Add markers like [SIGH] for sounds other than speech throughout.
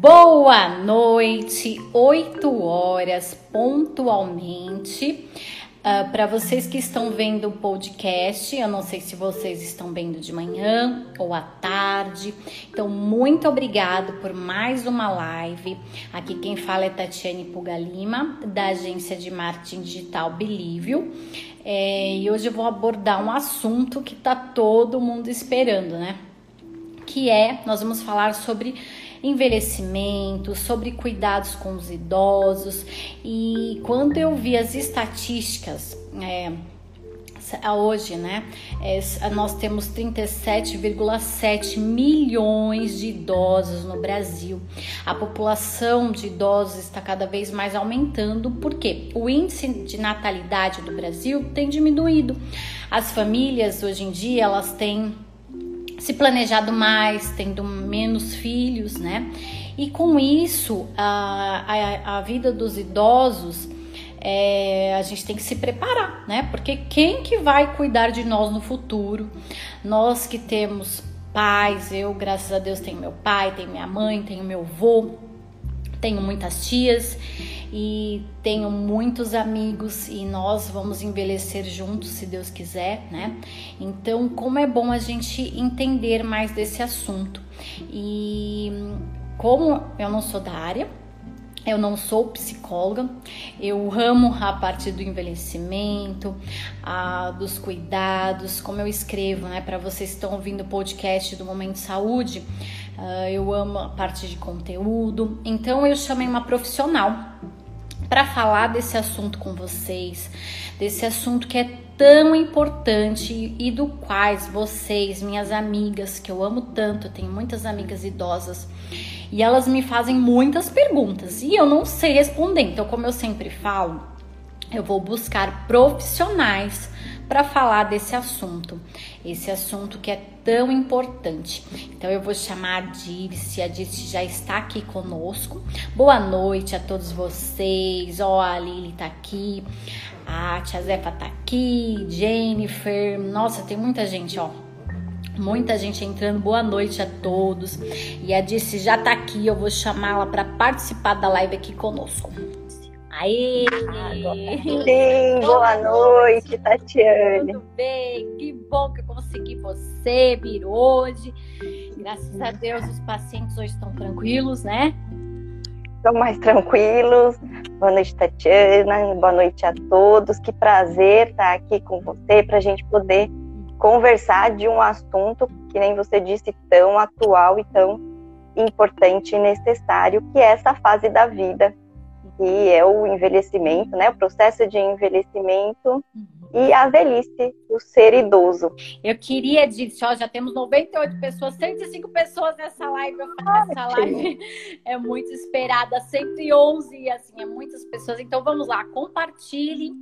Boa noite, 8 horas pontualmente. Uh, ah, Para vocês que estão vendo o podcast, eu não sei se vocês estão vendo de manhã ou à tarde. Então, muito obrigado por mais uma live. Aqui quem fala é Tatiane Pugalima, da agência de marketing digital Belívio. É, e hoje eu vou abordar um assunto que tá todo mundo esperando, né? Que é, nós vamos falar sobre envelhecimento, sobre cuidados com os idosos. E quando eu vi as estatísticas, é, hoje, né? É, nós temos 37,7 milhões de idosos no Brasil. A população de idosos está cada vez mais aumentando, porque o índice de natalidade do Brasil tem diminuído. As famílias hoje em dia elas têm se planejado mais, tendo menos filhos, né? E com isso, a, a, a vida dos idosos, é, a gente tem que se preparar, né? Porque quem que vai cuidar de nós no futuro? Nós que temos pais, eu, graças a Deus, tenho meu pai, tenho minha mãe, tenho meu avô, tenho muitas tias e tenho muitos amigos e nós vamos envelhecer juntos, se Deus quiser, né? Então, como é bom a gente entender mais desse assunto. E como eu não sou da área, eu não sou psicóloga, eu amo a parte do envelhecimento, a, dos cuidados, como eu escrevo, né? Para vocês que estão ouvindo o podcast do Momento Saúde, uh, eu amo a parte de conteúdo. Então eu chamei uma profissional para falar desse assunto com vocês, desse assunto que é tão importante e do quais vocês, minhas amigas, que eu amo tanto, eu tenho muitas amigas idosas, e elas me fazem muitas perguntas e eu não sei responder. Então, como eu sempre falo, eu vou buscar profissionais para falar desse assunto, esse assunto que é tão importante. Então eu vou chamar a Dirce, a Dirce já está aqui conosco. Boa noite a todos vocês. Ó, oh, a Lili tá aqui, a Tia Zefa tá aqui, Jennifer. Nossa, tem muita gente, ó. Muita gente entrando. Boa noite a todos. E a Dirce já tá aqui, eu vou chamá-la para participar da live aqui conosco. Aê! Sim, boa noite, Tatiane. Tudo bem? Que bom que eu consegui você vir hoje. Graças a Deus os pacientes hoje estão tranquilos, né? Estão mais tranquilos. Boa noite, Tatiana. Boa noite a todos. Que prazer estar aqui com você para a gente poder conversar de um assunto que nem você disse tão atual e tão importante e necessário, que é essa fase da vida que é o envelhecimento, né? O processo de envelhecimento e a velhice, o ser idoso. Eu queria dizer, ó, já temos 98 pessoas, 105 pessoas nessa live. Essa live é muito esperada, 111, assim, é muitas pessoas. Então vamos lá, compartilhe,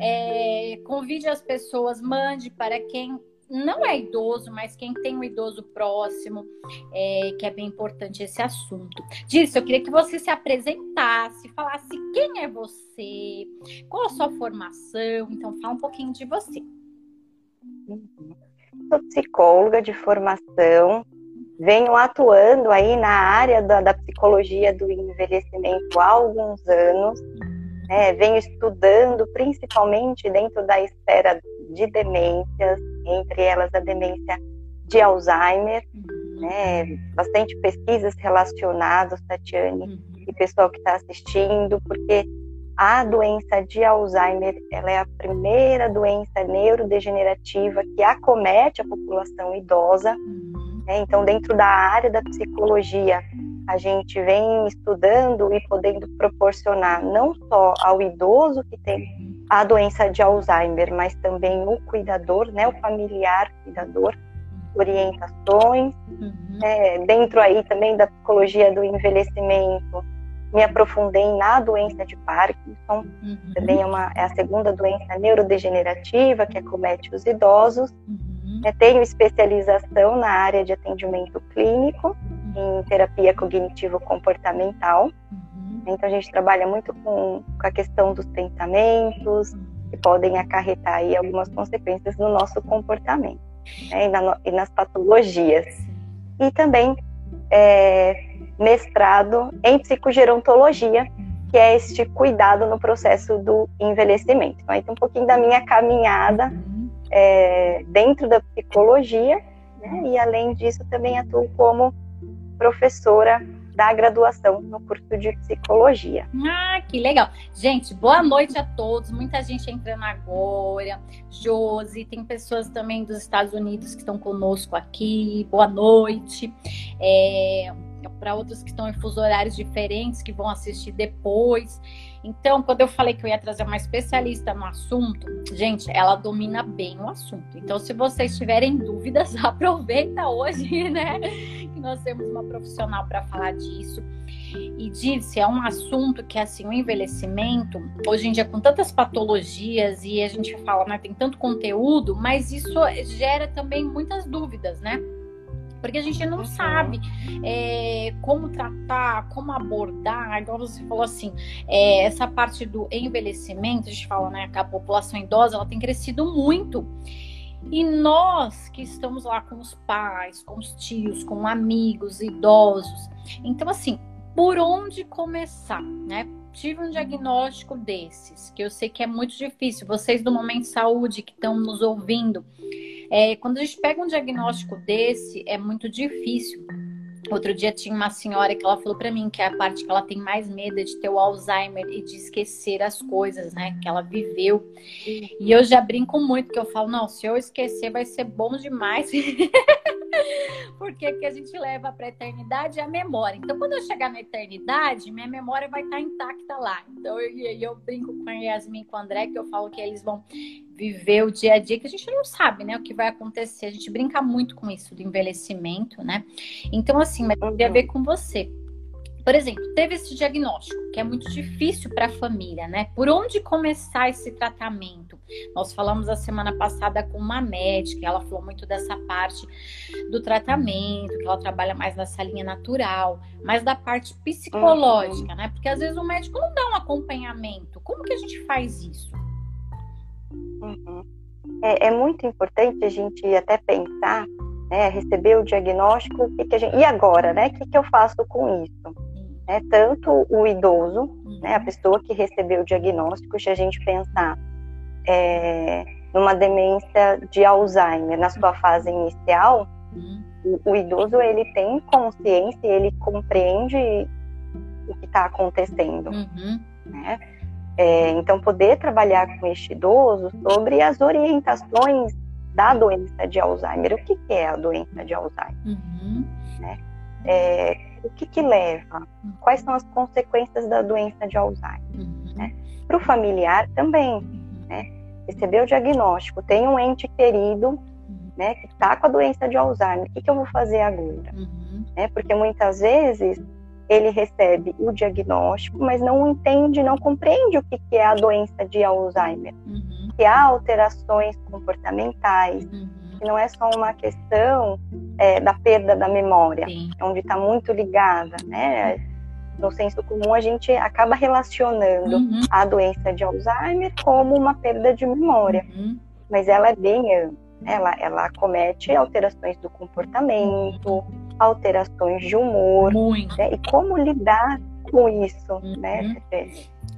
é, convide as pessoas, mande para quem não é idoso, mas quem tem um idoso próximo, é, que é bem importante esse assunto. Disso, eu queria que você se apresentasse, falasse quem é você, qual a sua formação, então fala um pouquinho de você. Sou psicóloga de formação, venho atuando aí na área da, da psicologia do envelhecimento há alguns anos, né, venho estudando principalmente dentro da esfera de demências, entre elas a demência de Alzheimer, uhum. né? Bastante pesquisas relacionadas, Tatiane, uhum. e pessoal que está assistindo, porque a doença de Alzheimer ela é a primeira doença neurodegenerativa que acomete a população idosa. Uhum. Né? Então, dentro da área da psicologia, a gente vem estudando e podendo proporcionar não só ao idoso que tem a doença de Alzheimer, mas também o cuidador, né, o familiar cuidador, orientações. Uhum. É, dentro aí também da psicologia do envelhecimento, me aprofundei na doença de Parkinson, uhum. também é, uma, é a segunda doença neurodegenerativa que acomete os idosos. Uhum. É, tenho especialização na área de atendimento clínico, em terapia cognitivo-comportamental. Então a gente trabalha muito com, com a questão dos pensamentos, que podem acarretar aí algumas consequências no nosso comportamento né, e, na, e, nas patologias. E também é, mestrado em psicogerontologia, que é este cuidado no processo do envelhecimento. Então, um pouquinho da minha caminhada é, dentro da psicologia, né? e além disso também atuo como professora da graduação no curso de psicologia. Ah, que legal. Gente, boa noite a todos. Muita gente entrando agora. Josi, tem pessoas também dos Estados Unidos que estão conosco aqui. Boa noite. É, Para outros que estão em fuso horários diferentes, que vão assistir depois. Então, quando eu falei que eu ia trazer uma especialista no assunto, gente, ela domina bem o assunto. Então, se vocês tiverem dúvidas, [LAUGHS] aproveita hoje, né? Que nós temos uma profissional para falar disso. E disse, é um assunto que assim, o envelhecimento, hoje em dia com tantas patologias e a gente fala, né, tem tanto conteúdo, mas isso gera também muitas dúvidas, né? Porque a gente não uhum. sabe é, como tratar, como abordar. Igual você falou assim, é, essa parte do envelhecimento, a gente fala, né, que a população idosa ela tem crescido muito. E nós que estamos lá com os pais, com os tios, com amigos idosos. Então, assim, por onde começar, né? Tive um diagnóstico desses, que eu sei que é muito difícil. Vocês do Momento Saúde que estão nos ouvindo, é, quando a gente pega um diagnóstico desse, é muito difícil. Outro dia tinha uma senhora que ela falou para mim que é a parte que ela tem mais medo é de ter o Alzheimer e de esquecer as coisas, né, que ela viveu. E eu já brinco muito que eu falo, não, se eu esquecer vai ser bom demais. [LAUGHS] [LAUGHS] Porque que a gente leva para a eternidade é a memória. Então, quando eu chegar na eternidade, minha memória vai estar tá intacta lá. Então, eu, eu brinco com a Yasmin com o André que eu falo que eles vão viver o dia a dia que a gente não sabe, né, o que vai acontecer. A gente brinca muito com isso do envelhecimento, né? Então, assim, mas eu queria ver com você. Por exemplo, teve esse diagnóstico, que é muito difícil para a família, né? Por onde começar esse tratamento? Nós falamos a semana passada com uma médica, ela falou muito dessa parte do tratamento, que ela trabalha mais nessa linha natural, mas da parte psicológica, uhum. né? Porque às vezes o médico não dá um acompanhamento. Como que a gente faz isso? Uhum. É, é, muito importante a gente até pensar, né, receber o diagnóstico, o que, que a gente, e agora, né? O que, que eu faço com isso? É, tanto o idoso, uhum. né, a pessoa que recebeu o diagnóstico, se a gente pensar é, numa demência de Alzheimer na sua fase inicial, uhum. o, o, idoso ele tem consciência, ele compreende o que está acontecendo, uhum. né? É, então, poder trabalhar com este idoso sobre as orientações da doença de Alzheimer. O que, que é a doença de Alzheimer? Uhum. Né? É, o que, que leva? Uhum. Quais são as consequências da doença de Alzheimer? Uhum. Né? Para o familiar também. Né? Recebeu o diagnóstico, tem um ente querido uhum. né, que está com a doença de Alzheimer. O que, que eu vou fazer agora? Uhum. Né? Porque muitas vezes ele recebe o diagnóstico, mas não entende, não compreende o que é a doença de Alzheimer. Uhum. Que há alterações comportamentais, uhum. que não é só uma questão é, da perda da memória, Sim. onde está muito ligada, né? No senso comum, a gente acaba relacionando uhum. a doença de Alzheimer como uma perda de memória, uhum. mas ela é bem ampla. Ela, ela comete alterações do comportamento, alterações de humor, né? e como lidar com isso, uhum. né?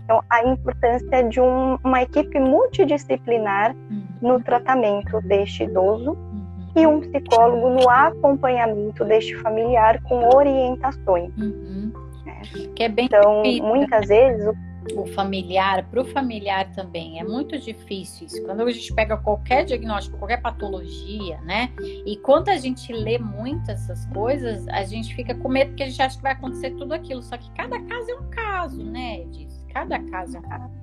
Então, a importância de um, uma equipe multidisciplinar uhum. no tratamento deste idoso uhum. e um psicólogo no acompanhamento deste familiar com orientações. Uhum. Né? Que é bem então, muitas vezes o o familiar, para o familiar também. É muito difícil isso. Quando a gente pega qualquer diagnóstico, qualquer patologia, né? E quando a gente lê muito essas coisas, a gente fica com medo porque a gente acha que vai acontecer tudo aquilo. Só que cada caso é um caso, né, Edis? Cada caso é um caso.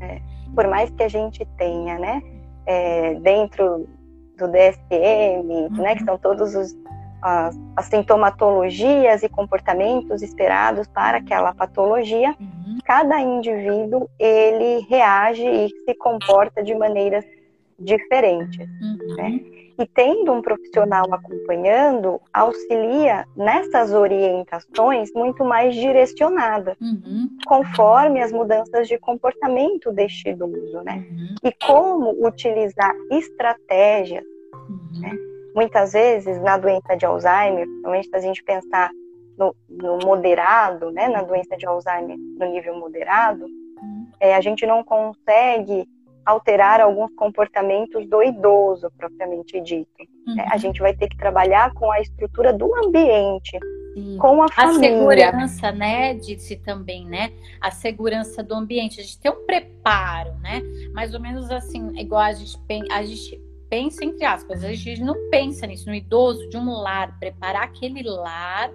É, por mais que a gente tenha, né, é, dentro do DSM, uhum. né, que uhum. são todos os as, as sintomatologias e comportamentos esperados para aquela patologia, uhum. cada indivíduo ele reage e se comporta de maneiras diferentes. Uhum. Né? E tendo um profissional acompanhando, auxilia nessas orientações muito mais direcionada, uhum. conforme as mudanças de comportamento deste idoso, né? Uhum. E como utilizar estratégias, uhum. né? Muitas vezes na doença de Alzheimer, principalmente se a gente pensar no, no moderado, né, na doença de Alzheimer no nível moderado, é, a gente não consegue alterar alguns comportamentos do idoso propriamente dito. Uhum. É, a gente vai ter que trabalhar com a estrutura do ambiente, Sim. com a família. A segurança, né, disse também, né? A segurança do ambiente. A gente tem um preparo, né? Mais ou menos assim, igual a gente, a gente pensa entre aspas, a gente não pensa nisso, no idoso, de um lar, preparar aquele lar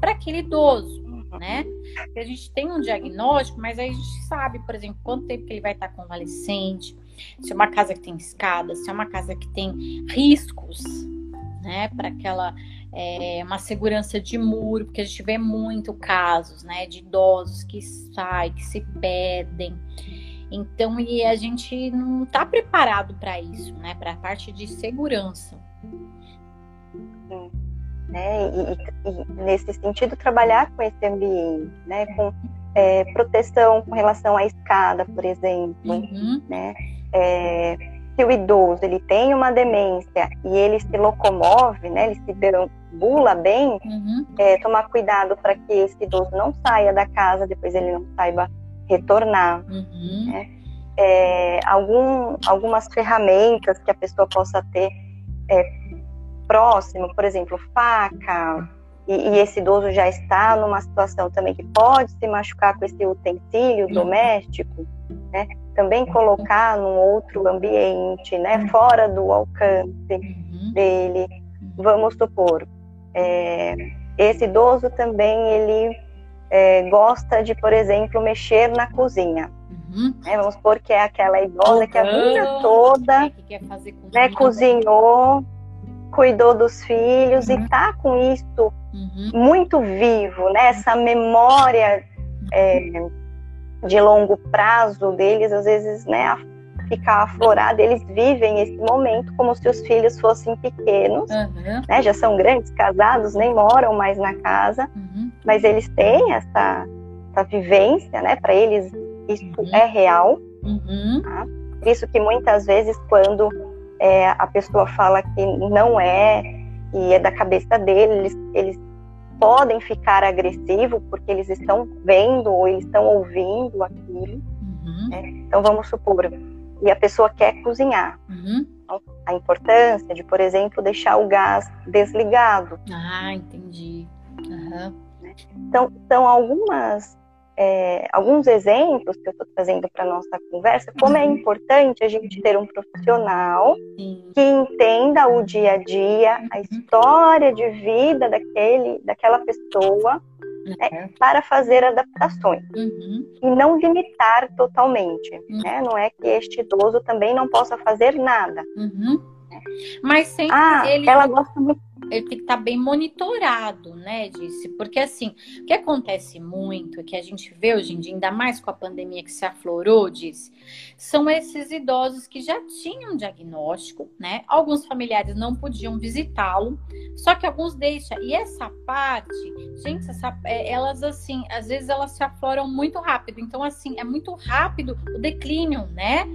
para aquele idoso né? Porque a gente tem um diagnóstico, mas aí a gente sabe, por exemplo, quanto tempo que ele vai estar convalescente, se é uma casa que tem escada, se é uma casa que tem riscos, né? Para aquela é, uma segurança de muro, porque a gente vê muito casos, né, de idosos que saem, que se perdem. Então, e a gente não está preparado para isso, né, para a parte de segurança. Sim né? E, e, nesse sentido trabalhar com esse ambiente, né? Com é, proteção com relação à escada, por exemplo, uhum. né? É, se o idoso ele tem uma demência e ele se locomove, né? Ele se deambula bem, uhum. é, tomar cuidado para que esse idoso não saia da casa, depois ele não saiba retornar, uhum. né? É, algum, algumas ferramentas que a pessoa possa ter é, próximo, por exemplo, faca, e, e, esse idoso já está numa situação também que pode se machucar com esse utensílio doméstico, né? Também colocar num outro ambiente, né? Fora do alcance uhum. dele. Vamos supor, é, esse idoso também ele é, gosta de, por exemplo, mexer na cozinha. Uhum. Né? Vamos supor que é aquela idosa que a vida toda né, cozinhou, cuidou dos filhos uhum. e tá com isso uhum. muito vivo, né? Essa memória é, de longo prazo deles, às vezes, né, ficar aflorada, eles vivem esse momento como se os filhos fossem pequenos, né? Já são grandes, casados, nem moram mais na casa, uhum. Mas eles têm essa, essa vivência, né? Para eles isso uhum. é real. Uhum. Tá? Isso que muitas vezes quando é, a pessoa fala que não é, e é da cabeça dele, eles, eles podem ficar agressivos porque eles estão vendo ou eles estão ouvindo aquilo. Uhum. Né? Então vamos supor, e a pessoa quer cozinhar. Uhum. Então, a importância de, por exemplo, deixar o gás desligado. Ah, entendi. Uhum. Então, são algumas é, alguns exemplos que eu estou trazendo para nossa conversa, como é uhum. importante a gente ter um profissional que entenda o dia a dia, a uhum. história de vida daquele, daquela pessoa, né, para fazer adaptações uhum. e não limitar totalmente. Uhum. Né? Não é que este idoso também não possa fazer nada. Uhum. Mas sempre ah, ele. Ela gosta muito ele tem que estar tá bem monitorado, né, disse, porque assim, o que acontece muito, que a gente vê hoje em dia, ainda mais com a pandemia que se aflorou, disse, são esses idosos que já tinham diagnóstico, né, alguns familiares não podiam visitá-lo, só que alguns deixam, e essa parte, gente, essa, é, elas assim, às vezes elas se afloram muito rápido, então assim, é muito rápido o declínio, né,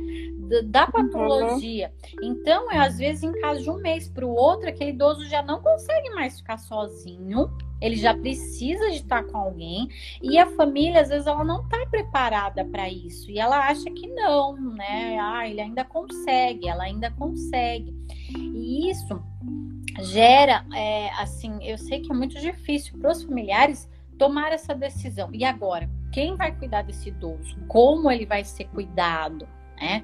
da uhum. patologia. Uhum. Então, é às vezes em caso de um mês para o outro, aquele idoso já não consegue mais ficar sozinho. Ele já precisa de estar com alguém e a família às vezes ela não está preparada para isso e ela acha que não, né? Ah, ele ainda consegue, ela ainda consegue. E isso gera, é, assim, eu sei que é muito difícil para os familiares tomar essa decisão. E agora, quem vai cuidar desse idoso? Como ele vai ser cuidado, né?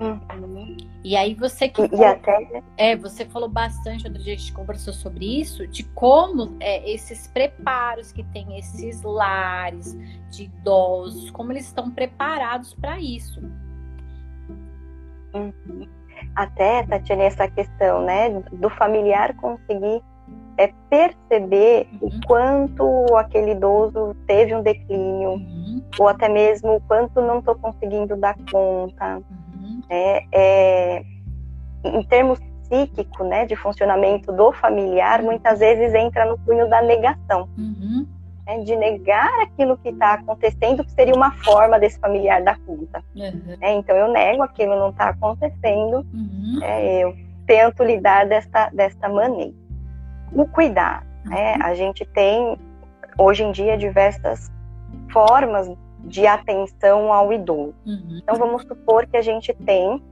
Uhum. E aí você que e, e até... é, você falou bastante outro dia a gente conversou sobre isso, de como é, esses preparos que tem esses lares de idosos, como eles estão preparados para isso. Uhum. Até, Tatiana, essa questão, né, do familiar conseguir é perceber uhum. o quanto aquele idoso teve um declínio, uhum. ou até mesmo o quanto não estou conseguindo dar conta. Uhum. É, é, em termos psíquico, né, de funcionamento do familiar, muitas vezes entra no cunho da negação. Uhum. Né, de negar aquilo que está acontecendo, que seria uma forma desse familiar dar conta. Uhum. É, então eu nego aquilo não está acontecendo, uhum. é, eu tento lidar desta, desta maneira. O cuidar, né? A gente tem hoje em dia diversas formas de atenção ao idoso. Uhum. Então vamos supor que a gente tem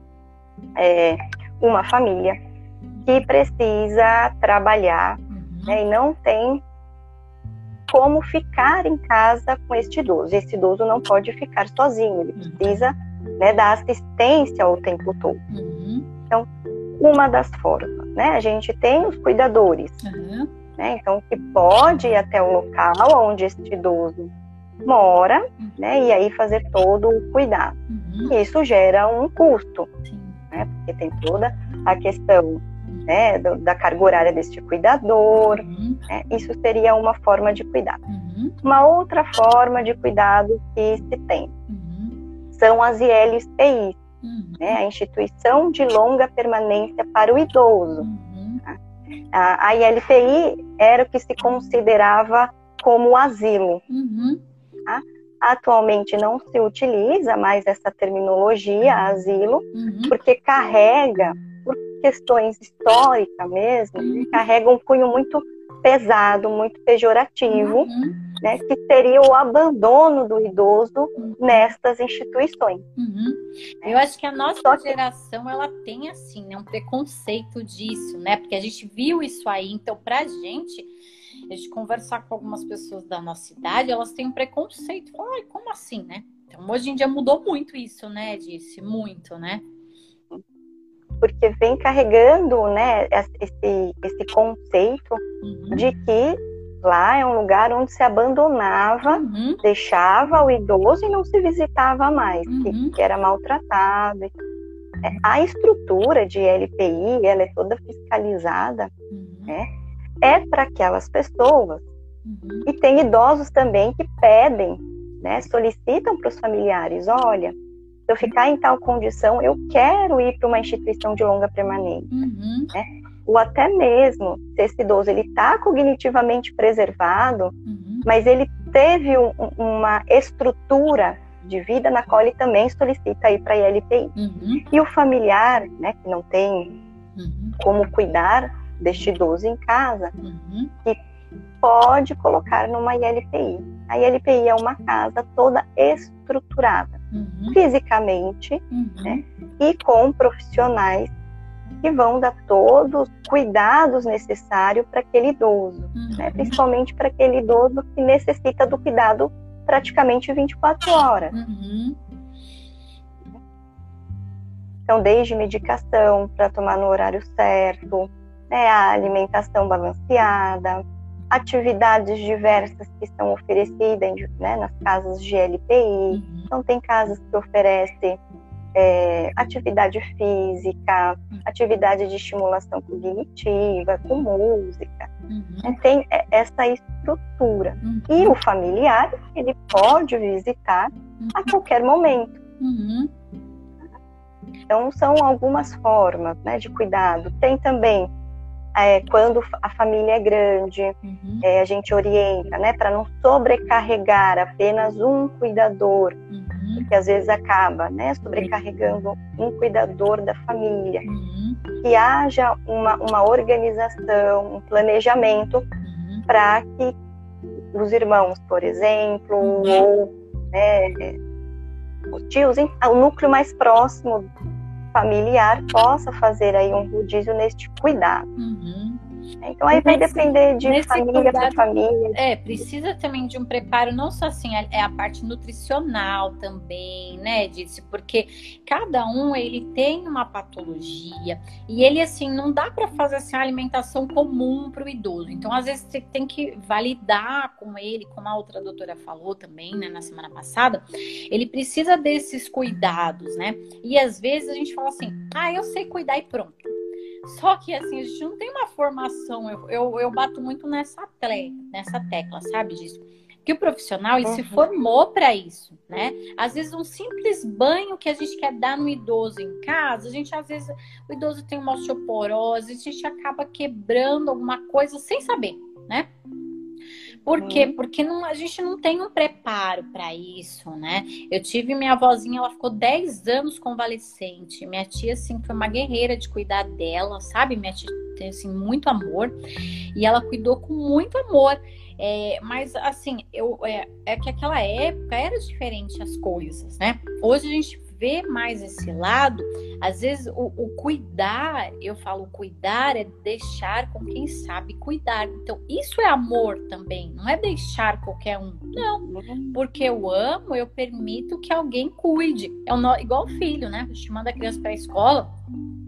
é, uma família que precisa trabalhar uhum. né, e não tem como ficar em casa com este idoso. Esse idoso não pode ficar sozinho, ele uhum. precisa né, da assistência o tempo todo. Uhum. Então, uma das formas, né? A gente tem os cuidadores, né? Então, que pode ir até o local onde este idoso mora, uhum. né? E aí fazer todo o cuidado. Uhum. Isso gera um custo, né? Porque tem toda a questão né, da carga horária deste cuidador. Uhum. Né? Isso seria uma forma de cuidado. Uhum. Uma outra forma de cuidado que se tem uhum. são as ILPIs, uhum. né, a Instituição de Longa Permanência para o Idoso. Tá? A, a ILPI era o que se considerava como asilo. Uhum. Tá? Atualmente não se utiliza mais essa terminologia, asilo, porque carrega questões históricas mesmo, uhum. carrega um cunho muito pesado, muito pejorativo, uhum. né, que seria o abandono do idoso uhum. nestas instituições. Uhum. Eu acho que a nossa que... geração ela tem assim, né, um preconceito disso, né? Porque a gente viu isso aí, então pra gente a gente conversar com algumas pessoas da nossa idade, elas têm um preconceito. Ai, como assim, né? Então, hoje em dia mudou muito isso, né? Disse muito, né? porque vem carregando né, esse, esse conceito uhum. de que lá é um lugar onde se abandonava, uhum. deixava o idoso e não se visitava mais, uhum. que, que, era maltratado. É, a estrutura de LPI, ela é toda fiscalizada, uhum. né? É para aquelas pessoas. Uhum. E tem idosos também que pedem, né, solicitam para os familiares, olha, se eu ficar em tal condição, eu quero ir para uma instituição de longa permanência. Uhum. Né? Ou até mesmo, se esse idoso ele está cognitivamente preservado, uhum. mas ele teve um, uma estrutura de vida na qual ele também solicita ir para a ILPI. Uhum. E o familiar, né, que não tem uhum. como cuidar deste idoso em casa, uhum. que pode colocar numa ILPI. A ILPI é uma casa toda estruturada uhum. fisicamente uhum. Né? e com profissionais que vão dar todos os cuidados necessários para aquele idoso, uhum. né? principalmente para aquele idoso que necessita do cuidado praticamente 24 horas. Uhum. Então, desde medicação para tomar no horário certo, né, a alimentação balanceada, atividades diversas que são oferecidas né, nas casas de LPI. Uhum. Então, tem casas que oferecem é, atividade física, uhum. atividade de estimulação cognitiva, com música. Uhum. É, tem essa estrutura. Uhum. E o familiar, ele pode visitar a uhum. qualquer momento. Então, são algumas formas né, de cuidado. Tem também é, quando a família é grande, uhum. é, a gente orienta, né, para não sobrecarregar apenas um cuidador, uhum. porque às vezes acaba, né, sobrecarregando um cuidador da família. Uhum. Que haja uma, uma organização, um planejamento uhum. para que os irmãos, por exemplo, uhum. ou né, os tios, o núcleo mais próximo familiar possa fazer aí um rodízio neste cuidado. Uhum. Então aí vai depender de família para família. É, precisa também de um preparo, não só assim, é a parte nutricional também, né, disse, porque cada um ele tem uma patologia e ele assim não dá para fazer assim, uma alimentação comum para o idoso. Então às vezes você tem que validar com ele, como a outra doutora falou também, né, na semana passada, ele precisa desses cuidados, né? E às vezes a gente fala assim, ah, eu sei cuidar e pronto. Só que assim, a gente não tem uma formação. Eu, eu, eu bato muito nessa, tle, nessa tecla, sabe disso? Que o profissional uhum. se formou para isso, né? Às vezes um simples banho que a gente quer dar no idoso em casa, a gente às vezes o idoso tem uma osteoporose, a gente acaba quebrando alguma coisa sem saber, né? Por quê? Uhum. Porque não, a gente não tem um preparo para isso, né? Eu tive minha avózinha, ela ficou 10 anos convalescente. Minha tia, assim, foi uma guerreira de cuidar dela, sabe? Minha tia tem, assim, muito amor. E ela cuidou com muito amor. É, mas assim, eu, é, é que aquela época era diferente as coisas, né? Hoje a gente vê mais esse lado, às vezes o, o, cuidar, eu falo cuidar é deixar com quem sabe cuidar. Então, isso é amor também, não é deixar qualquer um. Não, porque eu amo, eu permito que alguém cuide. É o, igual filho, né? Manda a criança para a escola,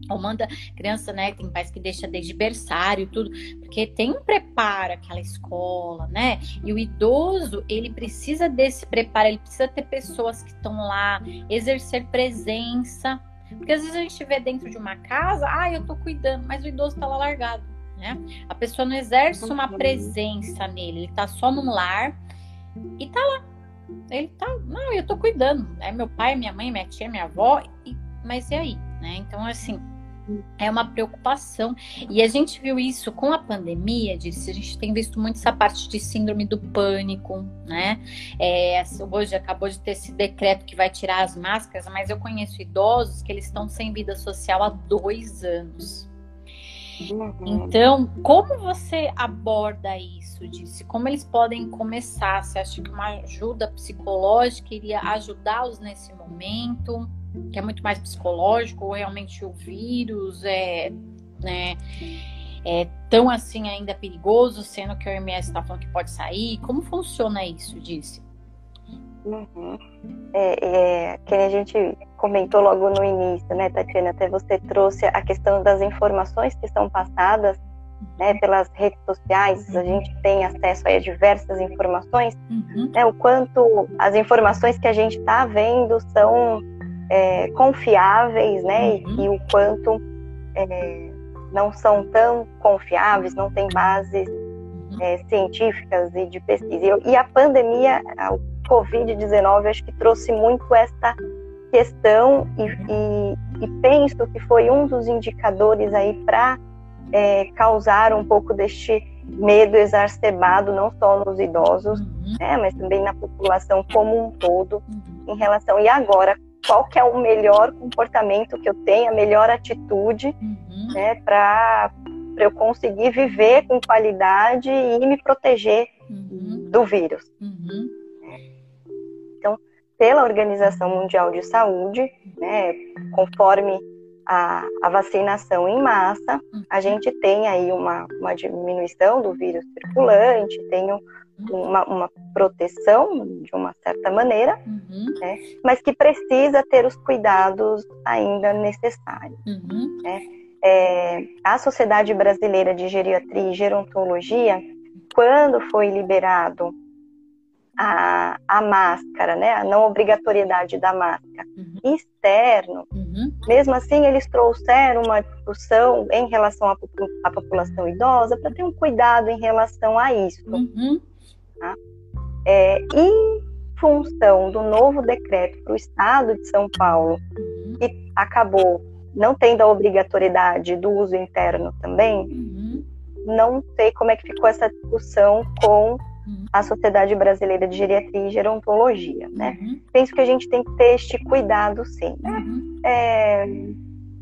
ou manda criança, né? Tem pais que deixa desde berçário tudo, porque tem um preparo aquela escola, né? E o idoso, ele precisa desse preparo, ele precisa ter pessoas que estão lá, exercer presença. Porque às vezes a gente vê dentro de uma casa, ah, eu tô cuidando, mas o idoso tá lá largado, né? A pessoa não exerce uma presença nele, ele tá só num lar e tá lá. Ele tá, não, eu tô cuidando. É meu pai, minha mãe, minha tia, minha avó, e, mas e aí, né? Então, assim, é uma preocupação. E a gente viu isso com a pandemia, disse, a gente tem visto muito essa parte de síndrome do pânico, né? É, hoje acabou de ter esse decreto que vai tirar as máscaras, mas eu conheço idosos que eles estão sem vida social há dois anos. Uhum. Então, como você aborda isso, disse? Como eles podem começar? Você acha que uma ajuda psicológica iria ajudá-los nesse momento? que é muito mais psicológico, ou realmente o vírus é, né, é tão assim ainda perigoso, sendo que o OMS está falando que pode sair? Como funciona isso, disse? Uhum. É, é, que a gente comentou logo no início, né, Tatiana? Até você trouxe a questão das informações que são passadas né, pelas redes sociais, a gente tem acesso a diversas informações, uhum. né, o quanto as informações que a gente está vendo são é, confiáveis, né? Uhum. E, o quanto é, não são tão confiáveis, não tem bases uhum. é, científicas e de pesquisa. E a pandemia, o Covid-19, acho que trouxe muito esta questão e, uhum. e, e, penso que foi um dos indicadores aí para é, causar um pouco deste medo exacerbado, não só nos idosos, uhum. né, mas também na população como um todo, uhum. em relação. E agora, qual que é o melhor comportamento que eu tenho, a melhor atitude, uhum. né, para eu conseguir viver com qualidade e me proteger uhum. do vírus. Uhum. Então, pela Organização Mundial de Saúde, né, conforme a, a, vacinação em massa, a uhum. gente tem aí uma, uma diminuição do vírus circulante, tem um, uma, uma proteção de uma certa maneira, uhum. né? mas que precisa ter os cuidados ainda necessários. Uhum. Né? É, a Sociedade Brasileira de Geriatria e Gerontologia, quando foi liberado a, a máscara, né, a não obrigatoriedade da máscara uhum. externo, uhum. mesmo assim eles trouxeram uma discussão em relação à, à população idosa para ter um cuidado em relação a isso. Uhum. Tá? É, em função do novo decreto para o Estado de São Paulo, que acabou não tendo a obrigatoriedade do uso interno também, uhum. não sei como é que ficou essa discussão com uhum. A Sociedade Brasileira de Geriatria e Gerontologia, né? Uhum. Penso que a gente tem que ter este cuidado, sim. Né? É,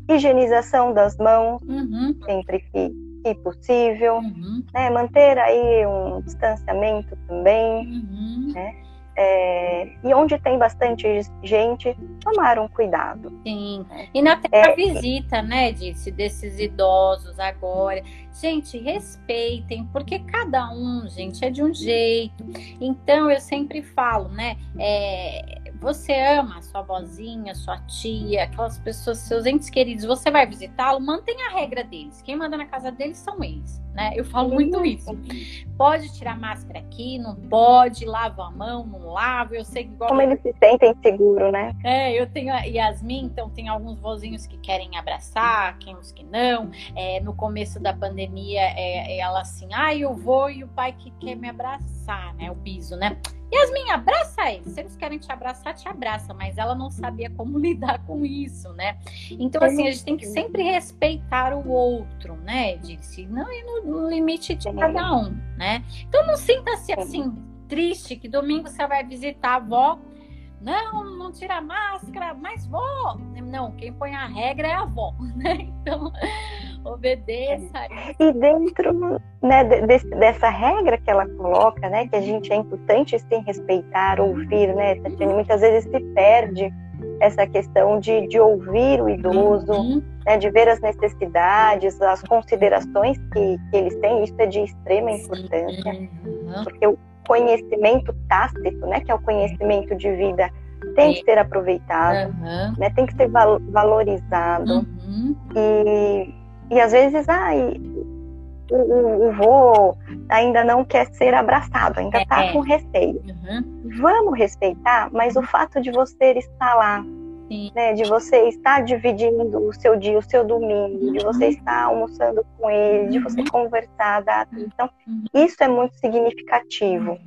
higienização das mãos, uhum. sempre que que possível, uhum. né, manter aí um distanciamento também, uhum. né, é, e onde tem bastante gente, tomar um cuidado. Sim, e na é, visita, né, disse, desses idosos agora, gente, respeitem, porque cada um, gente, é de um jeito, então eu sempre falo, né, é, você ama sua vozinha, sua tia, aquelas pessoas, seus entes queridos, você vai visitá-lo, mantenha a regra deles. Quem manda na casa deles são eles, né? Eu falo muito isso. Pode tirar máscara aqui, não pode, lava a mão, não lava. Eu sei que igual... Como eles se sentem seguro, né? É, eu tenho a Yasmin, então tem alguns vozinhos que querem abraçar, quem os que não. É, no começo da pandemia, é, é ela assim, ah, eu vou e o pai que quer me abraçar, né? O piso, né? Yasmin, abraça eles. Se eles querem te abraçar, te abraça, mas ela não sabia como [LAUGHS] lidar com isso, né? Então, assim, a gente tem que sempre respeitar o outro, né? Disse. Não, e no limite de cada um, né? Então não sinta-se assim triste que domingo você vai visitar a avó. Não, não tira a máscara, mas vó. Não, quem põe a regra é a avó, [LAUGHS] né? Então, obedeça. E dentro né, desse, dessa regra que ela coloca, né, que a gente é importante sim respeitar, ouvir, né, Tatiana? Muitas vezes se perde essa questão de, de ouvir o idoso, uhum. né, de ver as necessidades, as considerações que, que eles têm, isso é de extrema importância, uhum. porque o conhecimento tácito, né, que é o conhecimento de vida, tem que ser aproveitado, uhum. né, tem que ser val valorizado. Uhum. E, e às vezes, ai, o, o, o vô ainda não quer ser abraçado, ainda está é. com receio. Uhum. Vamos respeitar, mas o fato de você estar lá, né, de você estar dividindo o seu dia, o seu domingo, uhum. de você uhum. estar almoçando com ele, de você uhum. conversar, dar atenção, uhum. isso é muito significativo.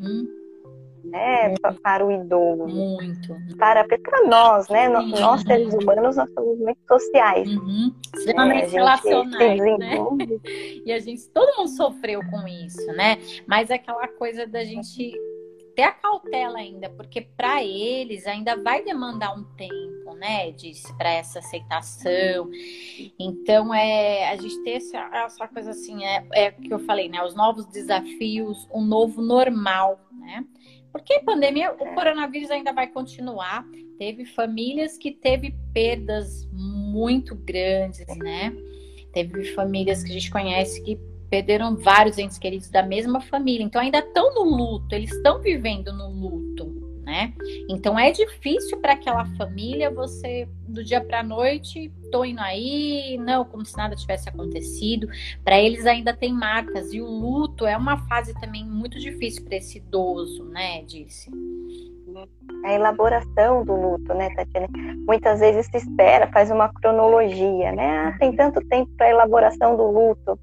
Né, muito. para o idoso. Muito. Para, para nós, né? Sim. Nós, seres humanos, nós somos muito sociais. Uhum. Extremamente é, relacionais, né? [LAUGHS] E a gente, todo mundo sofreu com isso, né? Mas aquela coisa da gente ter a cautela ainda, porque para eles ainda vai demandar um tempo, né, disse para essa aceitação. Então é a gente ter essa, essa coisa assim, é, é que eu falei, né, os novos desafios, o novo normal, né? Porque pandemia, o coronavírus ainda vai continuar. Teve famílias que teve perdas muito grandes, né? Teve famílias que a gente conhece que perderam vários entes queridos da mesma família. Então ainda estão no luto, eles estão vivendo no luto né? Então é difícil para aquela família você do dia para a noite tô indo aí, não, como se nada tivesse acontecido. Para eles ainda tem marcas e o luto é uma fase também muito difícil para esse idoso, né? Disse. A elaboração do luto, né, Tatiana? Muitas vezes se espera, faz uma cronologia, né? Ah, tem tanto tempo para elaboração do luto.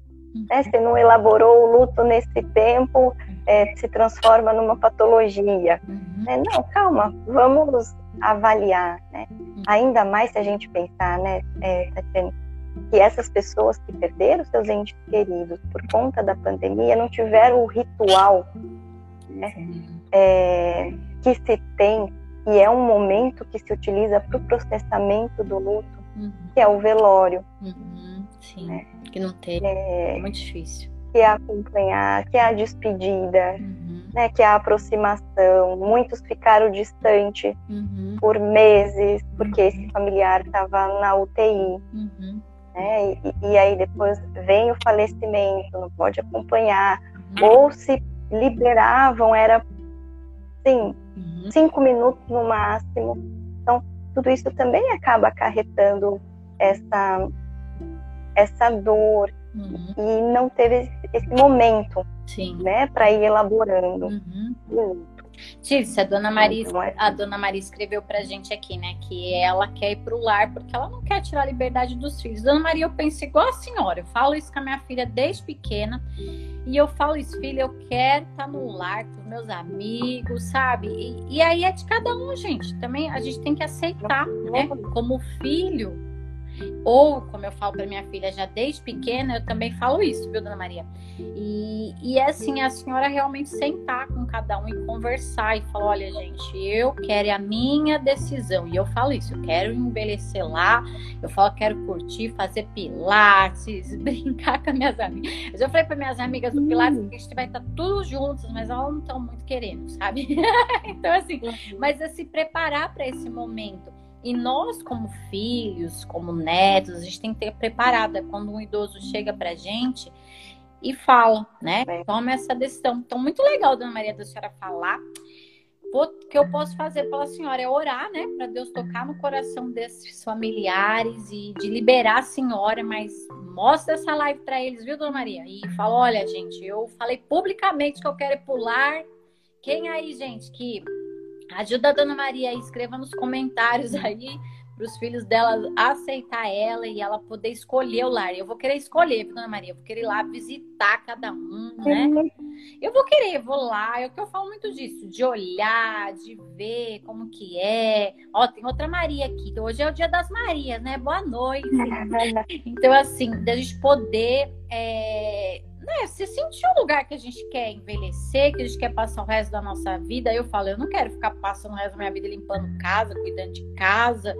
Né? Se não elaborou o luto nesse tempo, é, se transforma numa patologia. Uhum. É, não, calma, vamos avaliar, né? Uhum. Ainda mais se a gente pensar, né, é, Tatiane, que essas pessoas que perderam seus entes queridos por conta da pandemia não tiveram o ritual né, é, que se tem, e é um momento que se utiliza para o processamento do luto, uhum. que é o velório. Uhum. Sim, né? que não teve, é, é muito difícil que é acompanhar, que é a despedida, uhum. né, que é a aproximação. Muitos ficaram distantes uhum. por meses, porque uhum. esse familiar estava na UTI. Uhum. Né, e, e, aí depois vem o falecimento, não pode acompanhar. Uhum. Ou se liberavam, era sim, uhum. cinco minutos no máximo. Então, tudo isso também acaba acarretando essa, essa dor, uhum. e não teve esse momento, Sim. né, para ir elaborando. Uhum. a dona Maria, a dona Maria escreveu pra gente aqui, né, que ela quer ir pro lar porque ela não quer tirar a liberdade dos filhos. Dona Maria, eu penso igual a senhora, eu falo isso com a minha filha desde pequena, e eu falo isso, filha, eu quero estar tá no lar com os meus amigos, sabe? E, e aí é de cada um, gente. Também a gente tem que aceitar, né, como filho, ou, como eu falo para minha filha já desde pequena, eu também falo isso, viu, dona Maria? E, e é assim, a senhora realmente sentar com cada um e conversar e falar: olha, gente, eu quero a minha decisão. E eu falo isso, eu quero envelhecer lá, eu falo, quero curtir, fazer pilates, [LAUGHS] brincar com as minhas amigas. Eu já falei para minhas amigas do pilates que a gente vai estar tudo juntos, mas elas não estão muito querendo, sabe? [LAUGHS] então, assim, uhum. mas é se preparar para esse momento. E nós, como filhos, como netos, a gente tem que ter preparado. É quando um idoso chega pra gente e fala, né? Toma essa decisão. Então, muito legal, dona Maria, da senhora falar. O que eu posso fazer pela senhora é orar, né? Para Deus tocar no coração desses familiares e de liberar a senhora, mas mostra essa live para eles, viu, dona Maria? E fala: olha, gente, eu falei publicamente que eu quero pular. Quem aí, gente, que Ajuda a Dona Maria aí, escreva nos comentários [LAUGHS] aí para os filhos dela aceitar ela e ela poder escolher o lar. Eu vou querer escolher, Dona Maria, eu vou querer ir lá visitar cada um, né? Eu vou querer, vou lá, é o que eu falo muito disso, de olhar, de ver como que é. Ó, tem outra Maria aqui, hoje é o dia das Marias, né? Boa noite. [LAUGHS] então, assim, da gente poder é né, se sentir um lugar que a gente quer envelhecer, que a gente quer passar o resto da nossa vida, eu falo, eu não quero ficar passando o resto da minha vida limpando casa, cuidando de casa.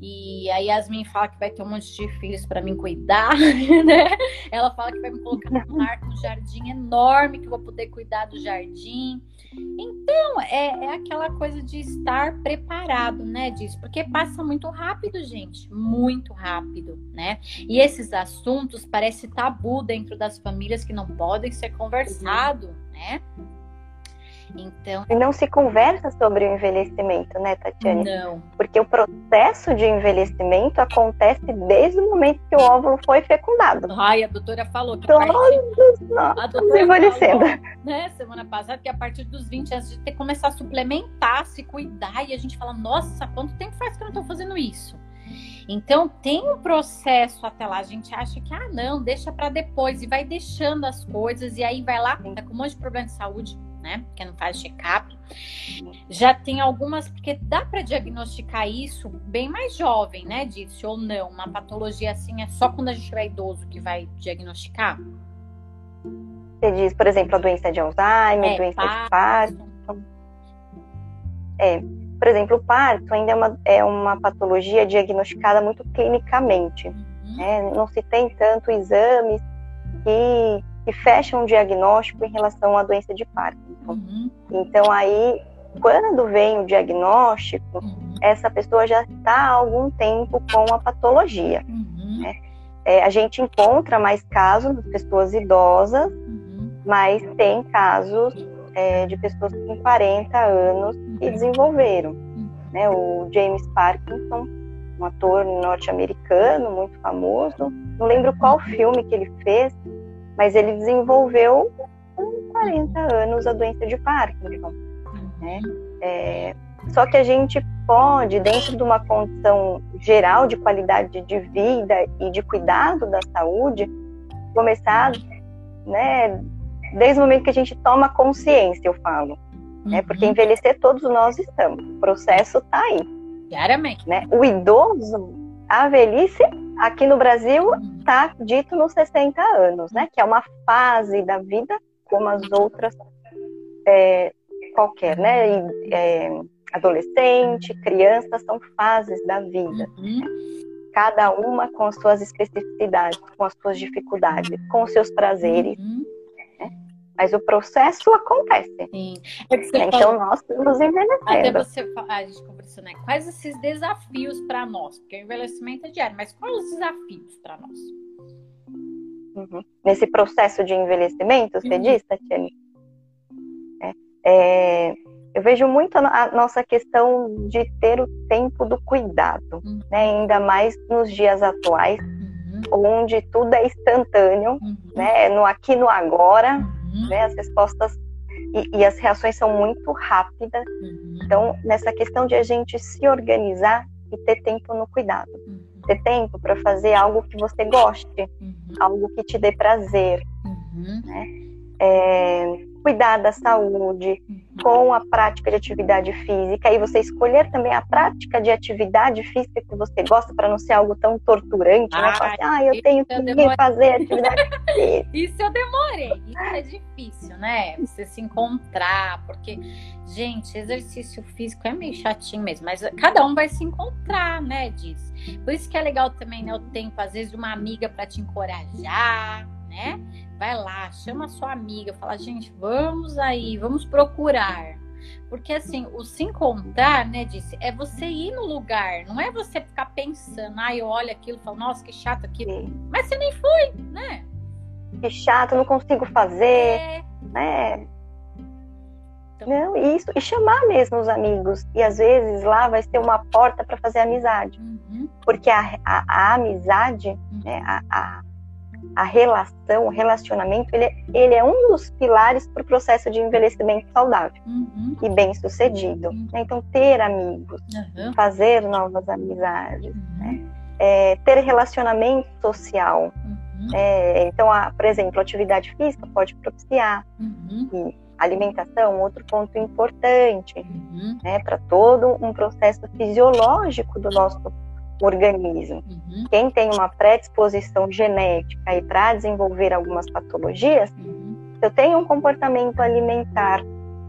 E aí Yasmin fala que vai ter um monte de filhos para mim cuidar, [LAUGHS] né? Ela fala que vai me colocar num parque, um jardim enorme, que eu vou poder cuidar do jardim. Então, é, é aquela coisa de estar preparado, né, disso, porque passa muito rápido, gente, muito rápido, né? E esses assuntos parece tabu dentro das famílias que não podem ser conversado, né? Então. E não se conversa sobre o envelhecimento, né, Tatiane? Não. Porque o processo de envelhecimento acontece desde o momento que o óvulo foi fecundado. Ai, a doutora falou que Todos nós a doutora envelhecendo. Falou, né, semana passada, que a partir dos 20 anos de ter começar a suplementar, se cuidar, e a gente fala, nossa, quanto tempo faz que eu não tô fazendo isso? Então tem um processo até lá. A gente acha que ah não, deixa para depois e vai deixando as coisas e aí vai lá tá com um monte de problema de saúde, né? Que não faz check-up. Já tem algumas, porque dá para diagnosticar isso bem mais jovem, né? Disse ou não. Uma patologia assim é só quando a gente tiver idoso que vai diagnosticar. Você diz, por exemplo, a doença de Alzheimer, é, doença de Parkinson. É, por exemplo, o parto ainda é uma, é uma patologia diagnosticada muito clinicamente. Uhum. Né? Não se tem tanto exames que que fecham um diagnóstico em relação à doença de Parkinson. Uhum. Então aí, quando vem o diagnóstico, uhum. essa pessoa já está há algum tempo com a patologia. Uhum. Né? É, a gente encontra mais casos de pessoas idosas, uhum. mas tem casos é, de pessoas com 40 anos que uhum. desenvolveram. Uhum. Né? O James Parkinson, um ator norte-americano muito famoso, não lembro qual filme que ele fez, mas ele desenvolveu com 40 anos a doença de Parkinson. Né? É, só que a gente pode, dentro de uma condição geral de qualidade de vida e de cuidado da saúde, começar, né, desde o momento que a gente toma consciência, eu falo. Né? Uhum. Porque envelhecer todos nós estamos. O processo está aí. Diariamente. Né? O idoso, a velhice Aqui no Brasil está dito nos 60 anos, né? Que é uma fase da vida como as outras é, qualquer, né? E, é, adolescente, criança são fases da vida. Uhum. Cada uma com as suas especificidades, com as suas dificuldades, com os seus prazeres. Uhum. Mas o processo acontece. Sim. É então nós estamos envelhecendo. Até você a gente conversou, né? Quais esses desafios para nós? Porque o envelhecimento é diário, mas quais os desafios para nós? Uhum. Nesse processo de envelhecimento, você uhum. diz, Tatiane? É, é, eu vejo muito a, nossa questão de ter o tempo do cuidado, uhum. né? ainda mais nos dias atuais, uhum. onde tudo é instantâneo, uhum. né? no aqui no agora uhum. né? As respostas e, e, as reações são muito rápidas. Uhum. Então, nessa questão de a gente se organizar e ter tempo no cuidado, uhum. ter tempo para fazer algo que você goste, uhum. algo que te dê prazer, uhum. né? É, cuidar da saúde com a prática de atividade física e você escolher também a prática de atividade física que você gosta para não ser algo tão torturante, né? Assim, ah, eu tenho que eu fazer atividade [LAUGHS] física. isso eu demorei, isso é difícil, né? Você se encontrar, porque, gente, exercício físico é meio chatinho mesmo, mas cada um vai se encontrar, né, disso. Por isso que é legal também, né, o tempo, às vezes, uma amiga para te encorajar, né? Vai lá, chama sua amiga, fala, gente, vamos aí, vamos procurar. Porque assim, o se encontrar, né, disse, é você ir no lugar, não é você ficar pensando, ah, eu olho aquilo e falo, nossa, que chato aquilo. Sim. Mas você nem foi, né? Que chato, não consigo fazer, é. né? Então... Não, isso, e chamar mesmo os amigos. E às vezes lá vai ser uma porta para fazer amizade. Uhum. Porque a, a, a amizade, uhum. né, a, a a relação, o relacionamento, ele, é, ele é um dos pilares para o processo de envelhecimento saudável uhum. e bem sucedido. Uhum. Então, ter amigos, uhum. fazer novas amizades, uhum. né? é, ter relacionamento social. Uhum. É, então, a, por exemplo, atividade física pode propiciar. Uhum. E alimentação, outro ponto importante, né, para todo um processo fisiológico do nosso organismo. Uhum. Quem tem uma predisposição genética para desenvolver algumas patologias, uhum. eu tenho um comportamento alimentar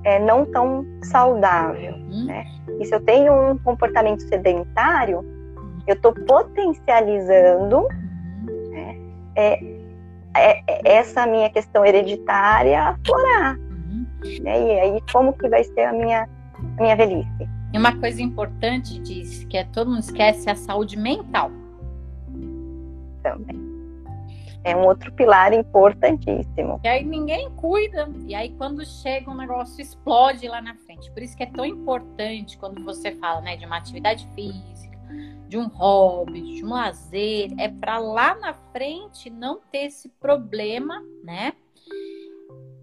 é, não tão saudável, uhum. né? E se eu tenho um comportamento sedentário, uhum. eu estou potencializando uhum. né, é, é, é, essa minha questão hereditária aflorar. Uhum. Né? E aí, como que vai ser a minha, a minha velhice? E uma coisa importante diz que é, todo mundo esquece a saúde mental. Também. É um outro pilar importantíssimo. E aí ninguém cuida. E aí quando chega um negócio explode lá na frente. Por isso que é tão importante quando você fala, né, de uma atividade física, de um hobby, de um lazer, é para lá na frente não ter esse problema, né?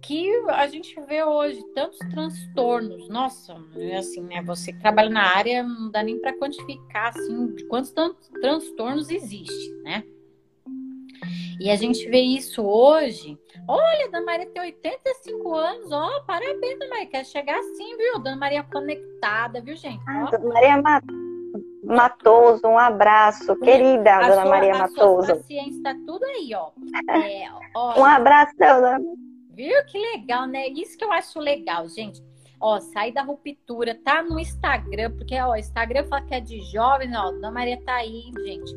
Que a gente vê hoje tantos transtornos. Nossa, assim, né? Você que trabalha na área, não dá nem para quantificar assim de quantos transtornos existe, né? E a gente vê isso hoje. Olha, Dona Maria tem 85 anos. Ó, oh, parabéns, Dona Maria. Quer chegar assim, viu? Dona Maria conectada, viu, gente? Ah, Dona Maria Matoso, um abraço. Querida, a Dona sua, Maria Matoso. A paciência tá tudo aí, ó. É, ó [LAUGHS] um abraço, Dona Viu? Que legal, né? Isso que eu acho legal, gente. Ó, sai da ruptura, tá no Instagram, porque ó, o Instagram fala que é de jovens, ó, Dona Maria tá aí, gente.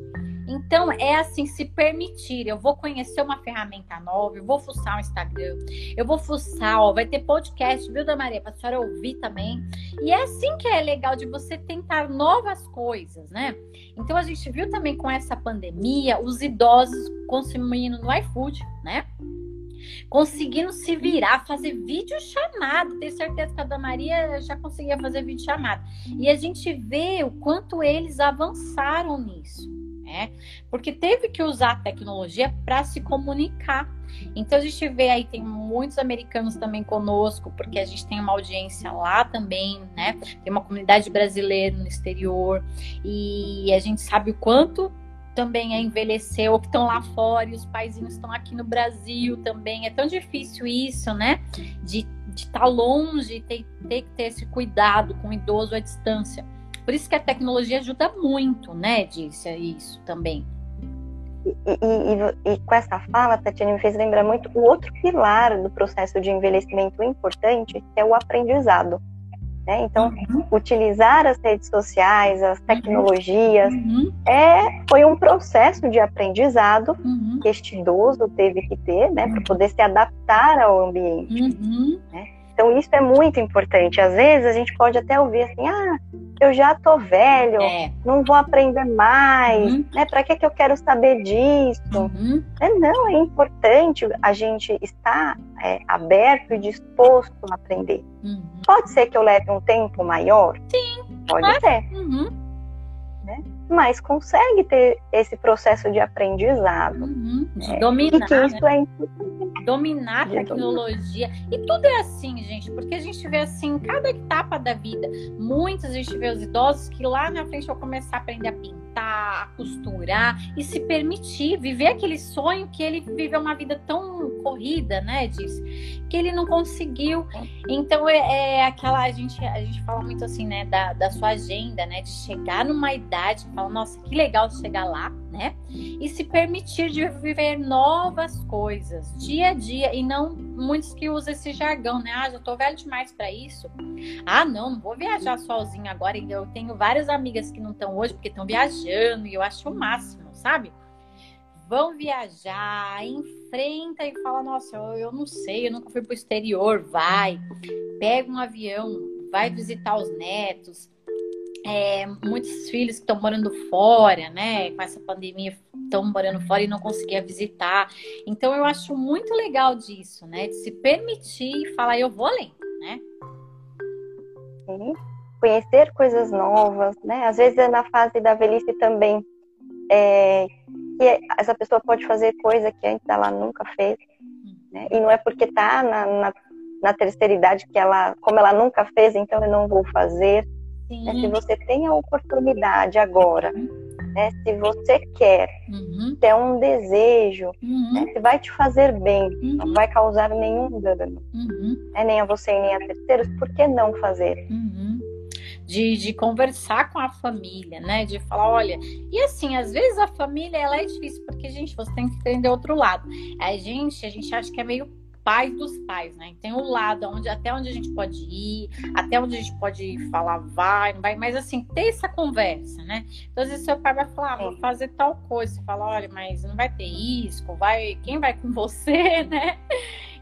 Então, é assim, se permitir. Eu vou conhecer uma ferramenta nova, eu vou fuçar o Instagram, eu vou fuçar, ó, vai ter podcast, viu, Dona Maria, pra senhora ouvir também. E é assim que é legal de você tentar novas coisas, né? Então, a gente viu também com essa pandemia os idosos consumindo no iFood, né? Conseguindo se virar, fazer vídeo chamado. Tenho certeza que a Dona Maria já conseguia fazer vídeo chamado. E a gente vê o quanto eles avançaram nisso, né? Porque teve que usar a tecnologia para se comunicar. Então a gente vê aí, tem muitos americanos também conosco, porque a gente tem uma audiência lá também, né? Tem uma comunidade brasileira no exterior, e a gente sabe o quanto também a envelhecer ou que estão lá fora e os paizinhos estão aqui no Brasil também. É tão difícil isso, né? De estar tá longe e ter, ter que ter esse cuidado com o idoso à distância. Por isso que a tecnologia ajuda muito, né, Disse isso também. E, e, e, e, com essa fala, Tatiana me fez lembrar muito o outro pilar do processo de envelhecimento importante, que é o aprendizado. Né? Então, uhum. utilizar as redes sociais, as tecnologias, uhum. é, foi um processo de aprendizado uhum. que este idoso teve que ter né, para poder se adaptar ao ambiente. Uhum. Né? Então, isso é muito importante. Às vezes, a gente pode até ouvir assim: ah, eu já tô velho, é. não vou aprender mais, uhum. né? Para que, que eu quero saber disso? Uhum. É, não, é importante a gente estar é, aberto e disposto a aprender. Uhum. Pode ser que eu leve um tempo maior? Sim. Pode ser. Uhum. Né? Mas consegue ter esse processo de aprendizado. Uhum. De dominar. E que isso né? é importante dominar a tecnologia. E tudo é assim, gente, porque a gente vê assim, cada etapa da vida. Muitos a gente vê os idosos que lá na frente vão começar a aprender a pintar, a costurar e se permitir viver aquele sonho que ele viveu uma vida tão corrida, né? Diz que ele não conseguiu. Então é, é, aquela a gente a gente fala muito assim, né, da, da sua agenda, né, de chegar numa idade fala, nossa, que legal chegar lá né? E se permitir de viver novas coisas dia a dia e não muitos que usam esse jargão, né? Ah, já tô velho demais para isso. Ah, não, não vou viajar sozinho agora. Eu tenho várias amigas que não estão hoje porque estão viajando e eu acho o máximo, sabe? Vão viajar, enfrenta e fala: Nossa, eu, eu não sei, eu nunca fui pro exterior. Vai, pega um avião, vai visitar os netos, é, muitos filhos que estão morando fora, né? Com essa pandemia estão morando fora e não conseguia visitar. Então eu acho muito legal disso, né? De se permitir e falar, eu vou além, né? Sim. Conhecer coisas novas, né? Às vezes é na fase da velhice também é, que essa pessoa pode fazer coisa que antes ela nunca fez, né? E não é porque tá na, na, na terceira idade que ela, como ela nunca fez, então eu não vou fazer né? Se você tem a oportunidade agora, né? se você quer, uhum. se é um desejo, uhum. né? se vai te fazer bem, uhum. não vai causar nenhum dano, uhum. né? nem a você nem a terceiros, por que não fazer? Uhum. de, de conversar com a família, né? De falar, olha, e assim, às vezes a família ela é difícil, porque, gente, você tem que entender outro lado. A gente, a gente acha que é meio pai dos pais, né? Tem o lado onde até onde a gente pode ir, até onde a gente pode falar vai, não vai, mas assim, ter essa conversa, né? Então, às vezes seu pai vai falar, ah, vou fazer tal coisa, você fala, olha, mas não vai ter risco, vai, quem vai com você, [LAUGHS] né?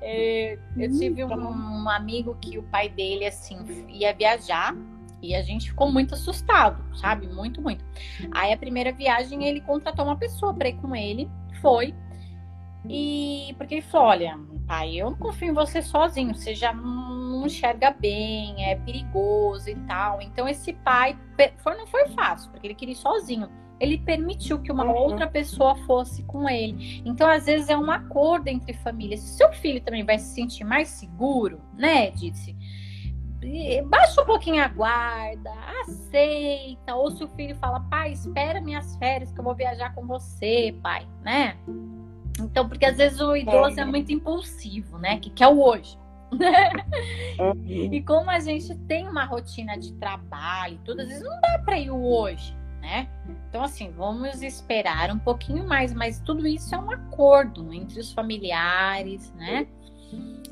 É, eu tive um, um amigo que o pai dele, assim, ia viajar e a gente ficou muito assustado, sabe? Muito, muito. Aí a primeira viagem ele contratou uma pessoa para ir com ele, foi. E porque ele falou: olha, pai, eu não confio em você sozinho, você já não enxerga bem, é perigoso e tal. Então esse pai foi, não foi fácil, porque ele queria ir sozinho. Ele permitiu que uma uhum. outra pessoa fosse com ele. Então, às vezes, é um acordo entre famílias. Se seu filho também vai se sentir mais seguro, né, disse baixa um pouquinho a guarda, aceita. Ou se o filho fala, pai, espera minhas férias que eu vou viajar com você, pai, né? Então, porque às vezes o idoso é, é muito impulsivo, né? Que quer o hoje. Uhum. [LAUGHS] E como a gente tem uma rotina de trabalho e tudo, às vezes não dá para ir o hoje, né? Então, assim, vamos esperar um pouquinho mais, mas tudo isso é um acordo entre os familiares, né?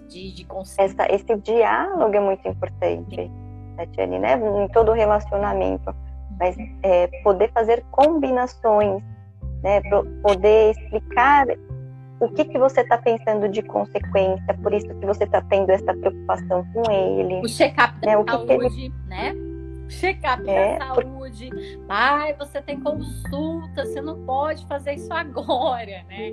De, de Essa, esse diálogo é muito importante, Tatiane, né? Em todo relacionamento. Mas é, poder fazer combinações, né? Poder explicar o que, que você está pensando de consequência, por isso que você está tendo essa preocupação com ele. O check-up da né? saúde, ele... né? Check-up é, da saúde. Por... Pai, você tem consulta, você não pode fazer isso agora, né?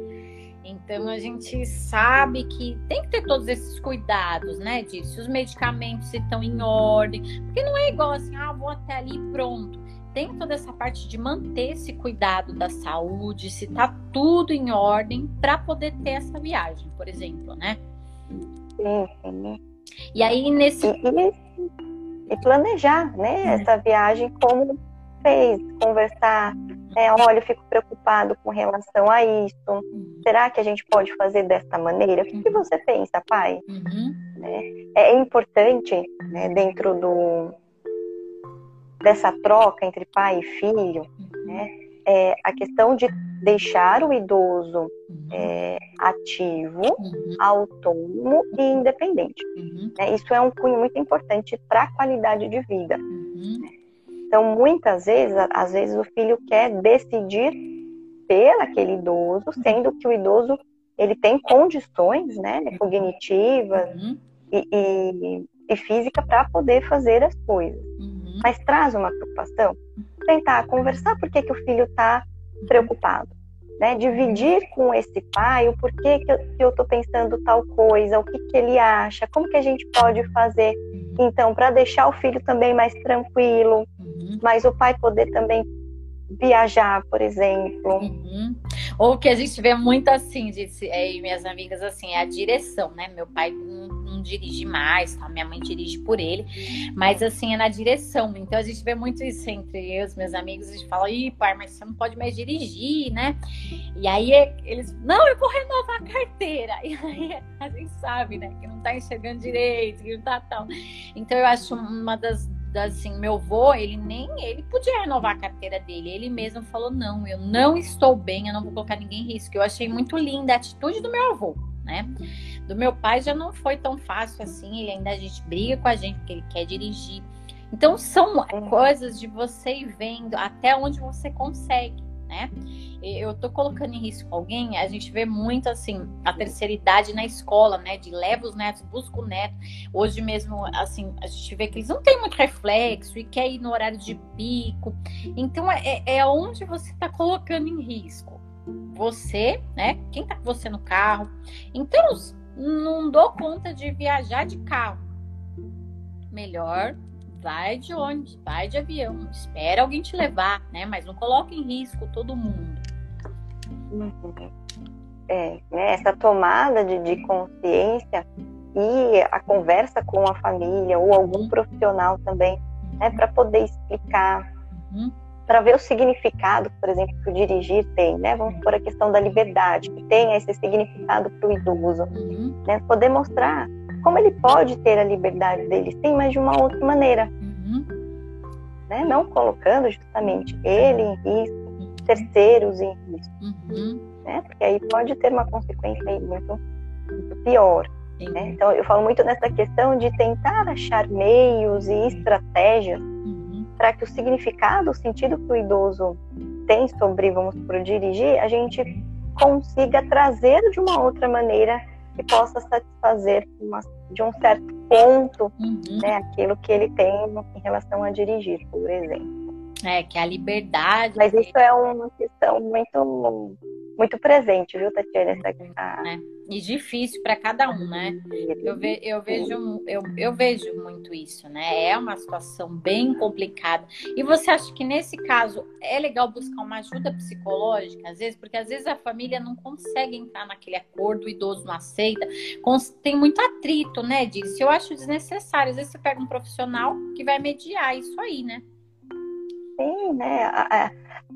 Então a gente sabe que tem que ter todos esses cuidados, né? Disso, os medicamentos estão em ordem, porque não é igual assim, ah, vou até ali pronto tem toda essa parte de manter esse cuidado da saúde, se tá tudo em ordem para poder ter essa viagem, por exemplo, né? Sim, sim. E aí nesse e, e planejar, né, é. essa viagem como fez, conversar, é, olha, eu fico preocupado com relação a isso. Uhum. Será que a gente pode fazer dessa maneira? O que, que uhum. você pensa, pai? Uhum. É, é importante, né, dentro do, dessa troca entre pai e filho, uhum. né, é a questão de deixar o idoso uhum. é, ativo, uhum. autônomo e independente. Né, isso é um cunho muito importante para a qualidade de vida. Então, muitas vezes, às vezes o filho quer decidir pelaquele idoso, uhum. sendo que o idoso ele tem condições, né, cognitivas e, e, e física para poder fazer as coisas mas traz uma preocupação, tentar conversar por que, que o filho está preocupado. Né? Dividir com esse pai o porquê que eu estou pensando tal coisa, o que, que ele acha, como que a gente pode fazer, então, para deixar o filho também mais tranquilo, uhum. mas o pai poder também viajar, por exemplo. Uhum. Ou que a gente vê muito assim, disse, é, minhas amigas, assim, é a direção, né? Meu pai não, dirige mais, tá? minha mãe dirige por ele, mas assim, é na direção. Então a gente vê muito isso entre eu os meus amigos, a gente fala, ih, pai, mas você não pode mais dirigir, né? E aí eles, não, eu vou renovar a carteira. [LAUGHS] E aí a gente sabe, né, que não tá enxergando direito, que não tá tal. Então eu acho uma das assim, meu avô, ele nem ele podia renovar a carteira dele. Ele mesmo falou: não, eu não estou bem, eu não vou colocar ninguém em risco. Eu achei muito linda a atitude do meu avô, né? Do meu pai já não foi tão fácil assim, ele ainda a gente briga com a gente porque ele quer dirigir. Então são coisas de você ir vendo até onde você consegue né? Eu tô colocando em risco alguém, a gente vê muito assim, a terceira idade na escola, né? De leva os netos, busca o neto. Hoje mesmo, assim, a gente vê que eles não têm muito reflexo e quer ir no horário de pico. Então é, é onde você está colocando em risco. Você, né? Quem tá com você no carro. Então, não dou conta de viajar de carro. Melhor vai de ônibus, vai de avião, espera alguém te levar, né? Mas não coloque em risco todo mundo. É, né? essa tomada de, de consciência e a conversa com a família ou algum profissional também, né, para poder explicar, uhum. Para ver o significado, por exemplo, que o dirigir tem, né? Vamos por a questão da liberdade, que tem esse significado para o idoso, uhum. né? Poder mostrar como ele pode ter a liberdade dele, sim, mas de uma outra maneira. Uhum. né? Não colocando justamente ele em risco, terceiros em risco, uhum. né? Porque aí pode ter uma consequência aí muito, muito pior. Né? Então, eu falo muito nessa questão de tentar achar meios e estratégias. Para que o significado, o sentido que o idoso tem sobre, vamos por dirigir, a gente consiga trazer de uma outra maneira que possa satisfazer uma, de um certo ponto uhum. né, aquilo que ele tem em relação a dirigir, por exemplo. É, que é a liberdade. Mas isso é uma questão muito muito presente, viu, Tatiana? Essa, é. E difícil para cada um, né? Eu, ve, eu, vejo, eu, eu vejo muito isso, né? É uma situação bem complicada. E você acha que nesse caso é legal buscar uma ajuda psicológica, às vezes, porque às vezes a família não consegue entrar naquele acordo, o idoso não aceita, tem muito atrito, né, disso. Eu acho desnecessário. Às vezes você pega um profissional que vai mediar isso aí, né? Sim, né?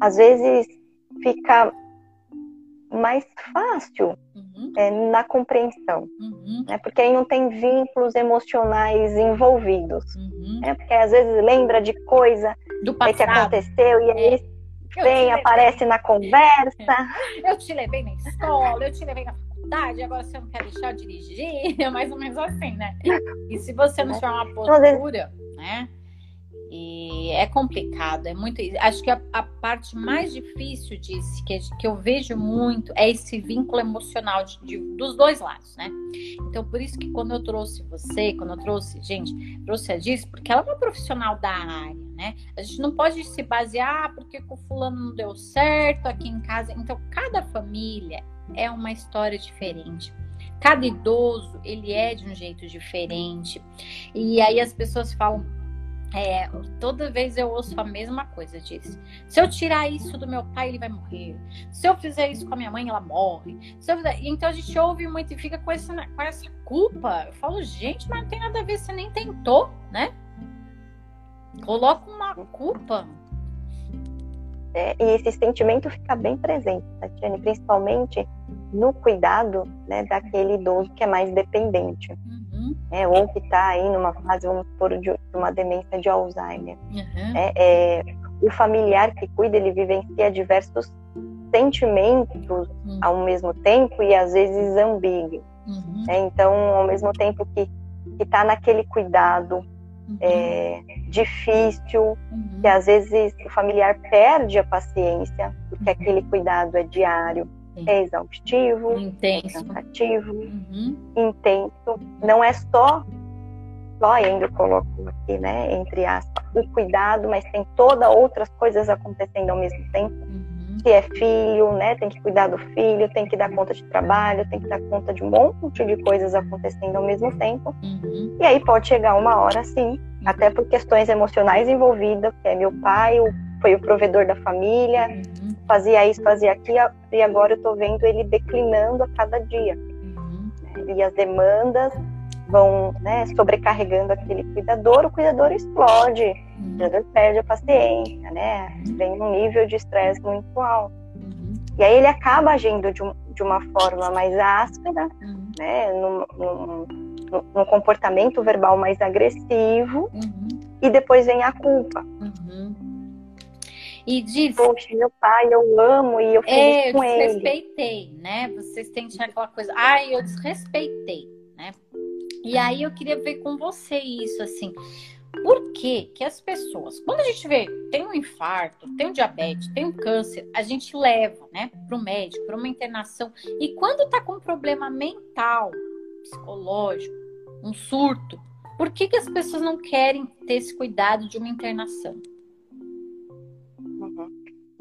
Às vezes fica mais fácil uhum. é, na compreensão, uhum. né? porque aí não tem vínculos emocionais envolvidos, uhum. né? porque às vezes lembra de coisa que aconteceu e aí é. vem, aparece na conversa. [LAUGHS] Eu te levei na escola, eu te levei na faculdade, agora você não quer deixar eu dirigir, [LAUGHS] é mais ou menos assim, né? E se você não tiver uma postura, né? E é complicado, é muito. Acho que a, a parte mais difícil disso, que, que eu vejo muito, é esse vínculo emocional de, de, dos dois lados, né? Então, por isso que quando eu trouxe você, quando eu trouxe, gente, trouxe a disso, porque ela é uma profissional da área, né? A gente não pode se basear ah, porque o fulano não deu certo aqui em casa. Então, cada família é uma história diferente. Cada idoso, ele é de um jeito diferente. E aí as pessoas falam, é, toda vez eu ouço a mesma coisa disso. Se eu tirar isso do meu pai, ele vai morrer. Se eu fizer isso com a minha mãe, ela morre. Fizer... Então a gente ouve muito e fica com essa, com essa culpa. Eu falo, gente, mas não tem nada a ver, você nem tentou, né? Coloca uma culpa. É, e esse sentimento fica bem presente, Tatiane, principalmente no cuidado né, daquele idoso que é mais dependente. Uhum né, ou que está aí numa fase, vamos supor, de uma demência de Alzheimer. Uhum. É, é, o familiar que cuida, ele vivencia diversos sentimentos uhum. ao mesmo tempo e às vezes ambíguos. Uhum. É, então, ao mesmo tempo que está naquele cuidado uhum. é, difícil, uhum. que às vezes o familiar perde a paciência, porque aquele cuidado é diário é exaustivo, intenso. cansativo, uhum. intenso. Não é só, só ainda eu coloco aqui, né, entre aspas, o cuidado, mas tem todas outras coisas acontecendo ao mesmo tempo. Uhum. Se é filho, né, tem que cuidar do filho, tem que dar conta de trabalho, tem que dar conta de um monte de coisas acontecendo ao mesmo tempo. Uhum. E aí pode chegar uma hora, sim, até por questões emocionais envolvidas, que é meu pai, foi o provedor da família, uhum fazia isso, fazia aquilo, e agora eu tô vendo ele declinando a cada dia. Uhum. E as demandas vão né, sobrecarregando aquele cuidador, o cuidador explode, uhum. o cuidador perde a paciência, né? Uhum. Vem um nível de estresse muito alto. Uhum. E aí ele acaba agindo de, um, de uma forma mais áspera, uhum. né? Num, num, num, comportamento verbal mais agressivo, uhum. e depois vem a culpa. E diz. Poxa, meu pai, eu amo e eu fiz é, com ele. Eu desrespeitei, né? Vocês têm que aquela coisa. Ai, eu desrespeitei, né? E aí eu queria ver com você isso, assim. Por que, que as pessoas, quando a gente vê, tem um infarto, tem um diabetes, tem um câncer, a gente leva, né, para o médico, para uma internação. E quando tá com um problema mental, psicológico, um surto, por que, que as pessoas não querem ter esse cuidado de uma internação?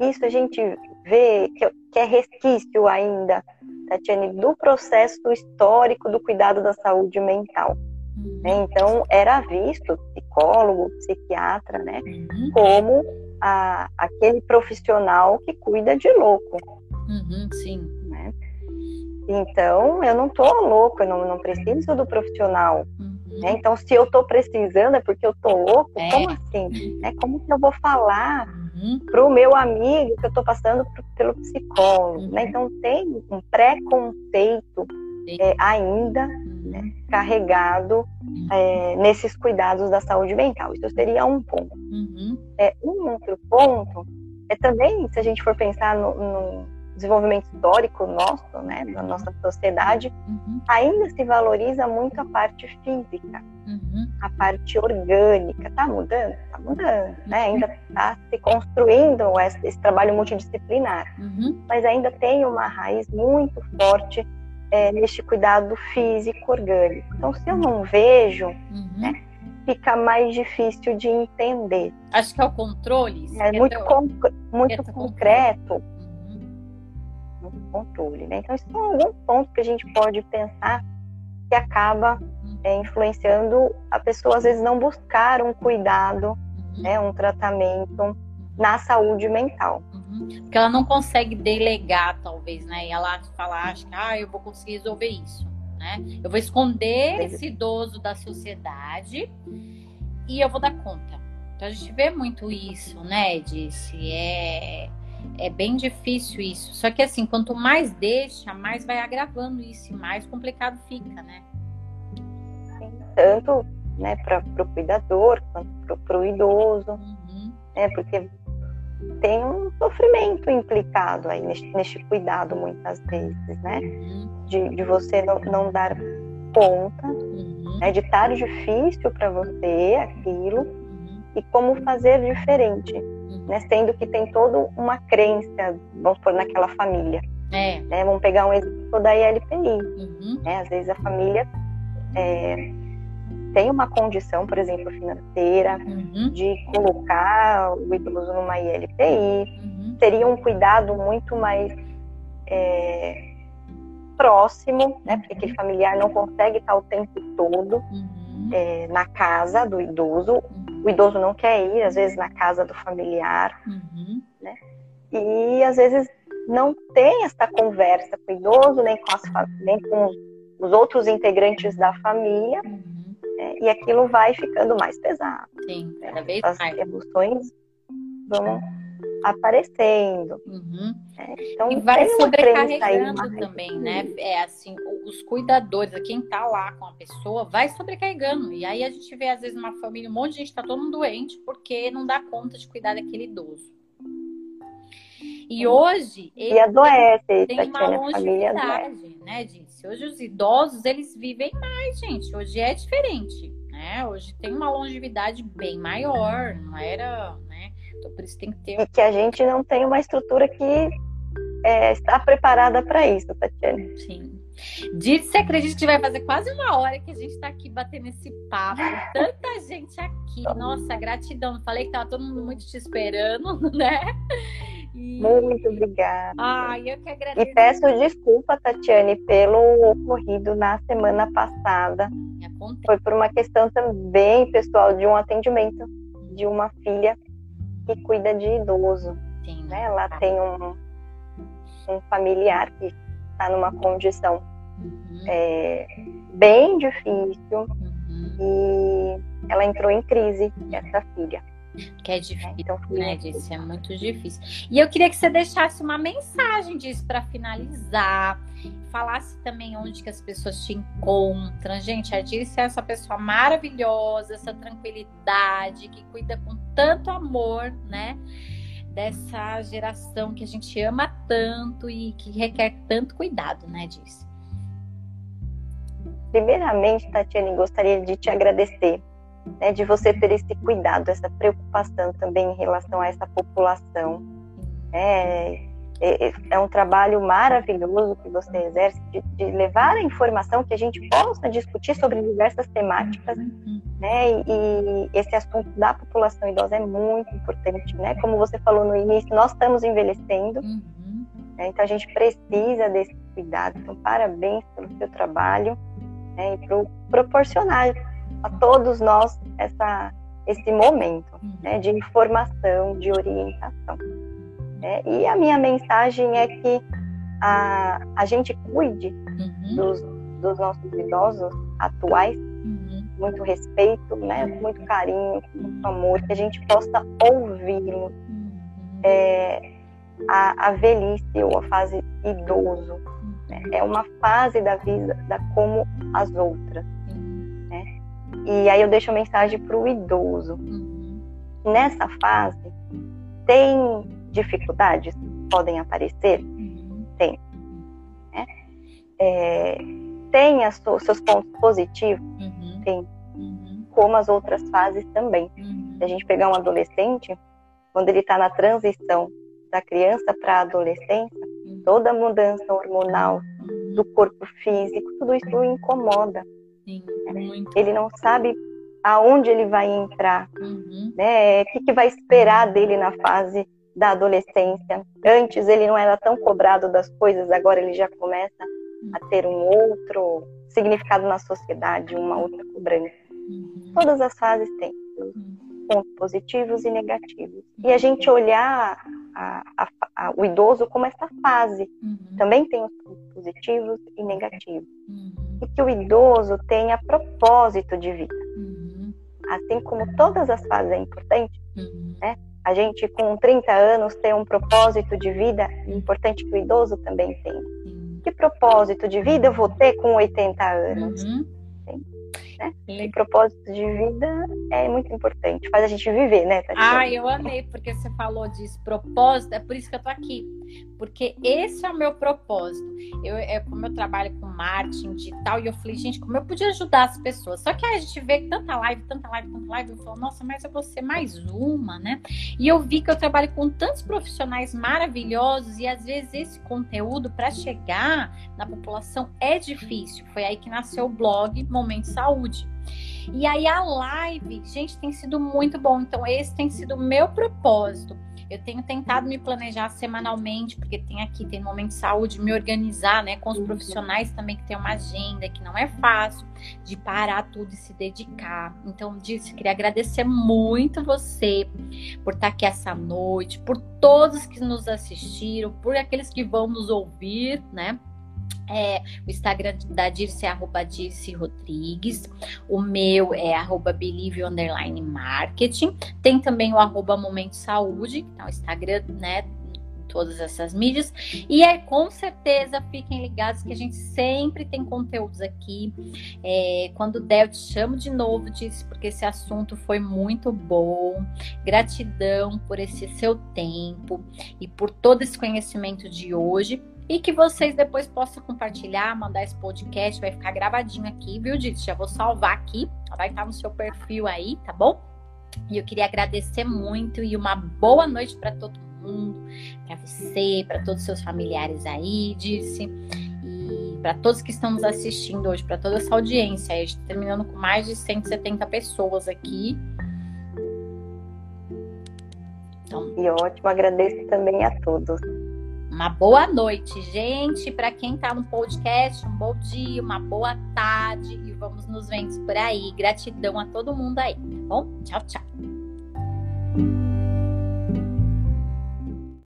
Isso a gente vê que é resquício ainda, Tatiane, do processo histórico do cuidado da saúde mental. Uhum. Então, era visto psicólogo, psiquiatra, né, uhum. como a, aquele profissional que cuida de louco. Uhum, sim. Né? Então, eu não tô louco, eu não, não preciso do profissional. Uhum. Né? Então, se eu tô precisando é porque eu tô louco, é. como assim? É Como que eu vou falar uhum. para o meu amigo que eu estou passando pro, pelo psicólogo. Uhum. Né? Então tem um preconceito é, ainda uhum. né, carregado é, nesses cuidados da saúde mental. Isso seria um ponto. Uhum. É, um outro ponto é também, se a gente for pensar no, no desenvolvimento histórico nosso, né, da nossa sociedade, uhum. ainda se valoriza muito a parte física, uhum. a parte orgânica. Está mudando? Está mudando. Né? Ainda está se construindo esse, esse trabalho multidisciplinar, uhum. mas ainda tem uma raiz muito forte é, neste cuidado físico orgânico. Então, se eu não vejo, uhum. né, fica mais difícil de entender. Acho que é o controle. É, é muito, con muito concreto. Uhum. Controle. Né? Então, isso são alguns pontos que a gente pode pensar que acaba uhum. é, influenciando a pessoa, às vezes, não buscar um cuidado, uhum. né, um tratamento na saúde mental. Porque ela não consegue delegar, talvez, né? E ela fala, acha que ah, eu vou conseguir resolver isso, né? Eu vou esconder esse idoso da sociedade e eu vou dar conta. Então a gente vê muito isso, né, Disse? É, é bem difícil isso. Só que assim, quanto mais deixa, mais vai agravando isso e mais complicado fica, né? Tanto né, para o cuidador quanto para o idoso. Uhum. Né, porque tem um sofrimento implicado aí neste, neste cuidado muitas vezes, né? Uhum. De, de você não, não dar conta, uhum. né? de estar difícil para você aquilo uhum. e como fazer diferente. Né? Sendo que tem toda uma crença, vamos por naquela família. É. Né? Vamos pegar um exemplo da ILPI. Uhum. Né? Às vezes a família é, tem uma condição, por exemplo, financeira, uhum. de colocar o idoso numa ILPI, uhum. teria um cuidado muito mais é, próximo, né? Porque aquele familiar não consegue estar o tempo todo uhum. é, na casa do idoso. O idoso não quer ir, às vezes, na casa do familiar, uhum. né? E às vezes não tem essa conversa com o idoso, nem com, as, nem com os outros integrantes da família. Uhum é, e aquilo vai ficando mais pesado. Sim, cada vez As mais. emoções vão aparecendo. Uhum. É, então, e vai sobrecarregando também, né? É assim, os cuidadores, quem tá lá com a pessoa, vai sobrecarregando. E aí a gente vê, às vezes, uma família, um monte de gente tá todo mundo doente porque não dá conta de cuidar daquele idoso. E hoje e adoece, tem uma longevidade, né, Disse? Hoje os idosos eles vivem mais, gente. Hoje é diferente, né? Hoje tem uma longevidade bem maior, não era? Então por isso tem que ter. E que a gente não tem uma estrutura que é, está preparada para isso, Tatiana. Sim. Disse, você acredita que vai fazer quase uma hora que a gente está aqui batendo esse papo? Tanta gente aqui. Nossa, gratidão. Falei que tava todo mundo muito te esperando, [LAUGHS] né? Muito obrigada. Ai, eu que agradeço. E peço desculpa, Tatiane, pelo ocorrido na semana passada. Foi por uma questão também pessoal de um atendimento de uma filha que cuida de idoso. Sim. Né? Ela tem um, um familiar que está numa condição uhum. é, bem difícil uhum. e ela entrou em crise, essa filha. Que é difícil, então, né, Disse? É muito difícil. E eu queria que você deixasse uma mensagem disso para finalizar. Falasse também onde que as pessoas te encontram. Gente, a Disse é essa pessoa maravilhosa, essa tranquilidade, que cuida com tanto amor, né? Dessa geração que a gente ama tanto e que requer tanto cuidado, né, Disse? Primeiramente, Tatiane, gostaria de te agradecer né, de você ter esse cuidado, essa preocupação também em relação a essa população. É, é, é um trabalho maravilhoso que você exerce de, de, levar a informação que a gente possa discutir sobre diversas temáticas, né? E, e, esse assunto da população idosa é muito importante, né? Como você falou no início, nós estamos envelhecendo, né? então a gente precisa desse cuidado. Então, parabéns pelo seu trabalho né? e por proporcionar a todos nós essa, esse momento uhum. né, de informação, de orientação. Né? E a minha mensagem é que a, a gente cuide uhum. dos, dos nossos idosos atuais, uhum. muito respeito, né, muito carinho, muito amor, que a gente possa ouvi-los. Uhum. É, a, a velhice ou a fase idoso né, é uma fase da vida da como as outras E aí eu deixo a mensagem para o idoso. Uhum. Nessa fase, tem dificuldades? Podem aparecer? Uhum. Tem. Né? É, tem os seus pontos positivos? Uhum. Tem. Uhum. Como as outras fases também. Uhum. Se a gente pegar um adolescente, quando ele está na transição da criança para a adolescência, uhum. toda a mudança hormonal do corpo físico, tudo isso incomoda. Sim, ele não sabe aonde ele vai entrar, uhum. né? O que, que vai esperar dele na fase da adolescência. Antes ele não era tão cobrado das coisas, agora ele já começa a ter um outro significado na sociedade, uma outra cobrança. Uhum. Todas as fases têm pontos positivos e negativos. E a gente olhar a, a, a, o idoso como essa fase. Uhum. Também tem os pontos positivos e negativos. Uhum. E que o idoso tenha propósito de vida. Uhum. Assim como todas as fases é importante, uhum. né? A gente com 30 anos tem um propósito de vida, é importante que o idoso também tenha. Que propósito de vida eu vou ter com 80 anos? Né? E propósito de vida é muito importante, faz a gente viver, né, Tatiana? Ah, eu amei, porque você falou disso, propósito, é por isso que eu tô aqui. Porque esse é o meu propósito. Eu, é como eu trabalho com marketing digital, e eu falei, gente, como eu podia ajudar as pessoas? Só que aí a gente vê tanta live, tanta live, tanta live, eu falo, nossa, mas eu vou ser mais uma, né? E eu vi que eu trabalho com tantos profissionais maravilhosos, e às vezes esse conteúdo, para chegar na população, é difícil. Foi aí que nasceu o blog Momento Saúde. E aí a live, gente, tem sido muito bom. Então, esse tem sido o meu propósito. Eu tenho tentado me planejar semanalmente, porque tem aqui, tem momento de saúde, me organizar, né, com os profissionais também que tem uma agenda que não é fácil de parar tudo e se dedicar. Então, disse, queria agradecer muito você por estar aqui essa noite, por todos que nos assistiram, por aqueles que vão nos ouvir, né? É, o Instagram da Dirce é arroba Dirce Rodrigues. O meu é arroba Believe Underline Marketing. Tem também o arroba Momento Saúde, que é o Instagram, né? Todas essas mídias. E é com certeza, fiquem ligados que a gente sempre tem conteúdos aqui. É, quando der, eu te chamo de novo, Dirce, porque esse assunto foi muito bom. Gratidão por esse seu tempo e por todo esse conhecimento de hoje e que vocês depois possam compartilhar, mandar esse podcast, vai ficar gravadinho aqui, viu, Dito? Já vou salvar aqui, vai estar no seu perfil aí, tá bom? E eu queria agradecer muito e uma boa noite para todo mundo, para você, para todos os seus familiares aí, disse. E para todos que estão nos assistindo hoje, para toda essa audiência. A gente tá terminando com mais de 170 pessoas aqui. Então, e ótimo, agradeço também a todos. Uma boa noite, gente. Para quem está no podcast, um bom dia, uma boa tarde e vamos nos vendo por aí. Gratidão a todo mundo aí, tá bom? Tchau, tchau.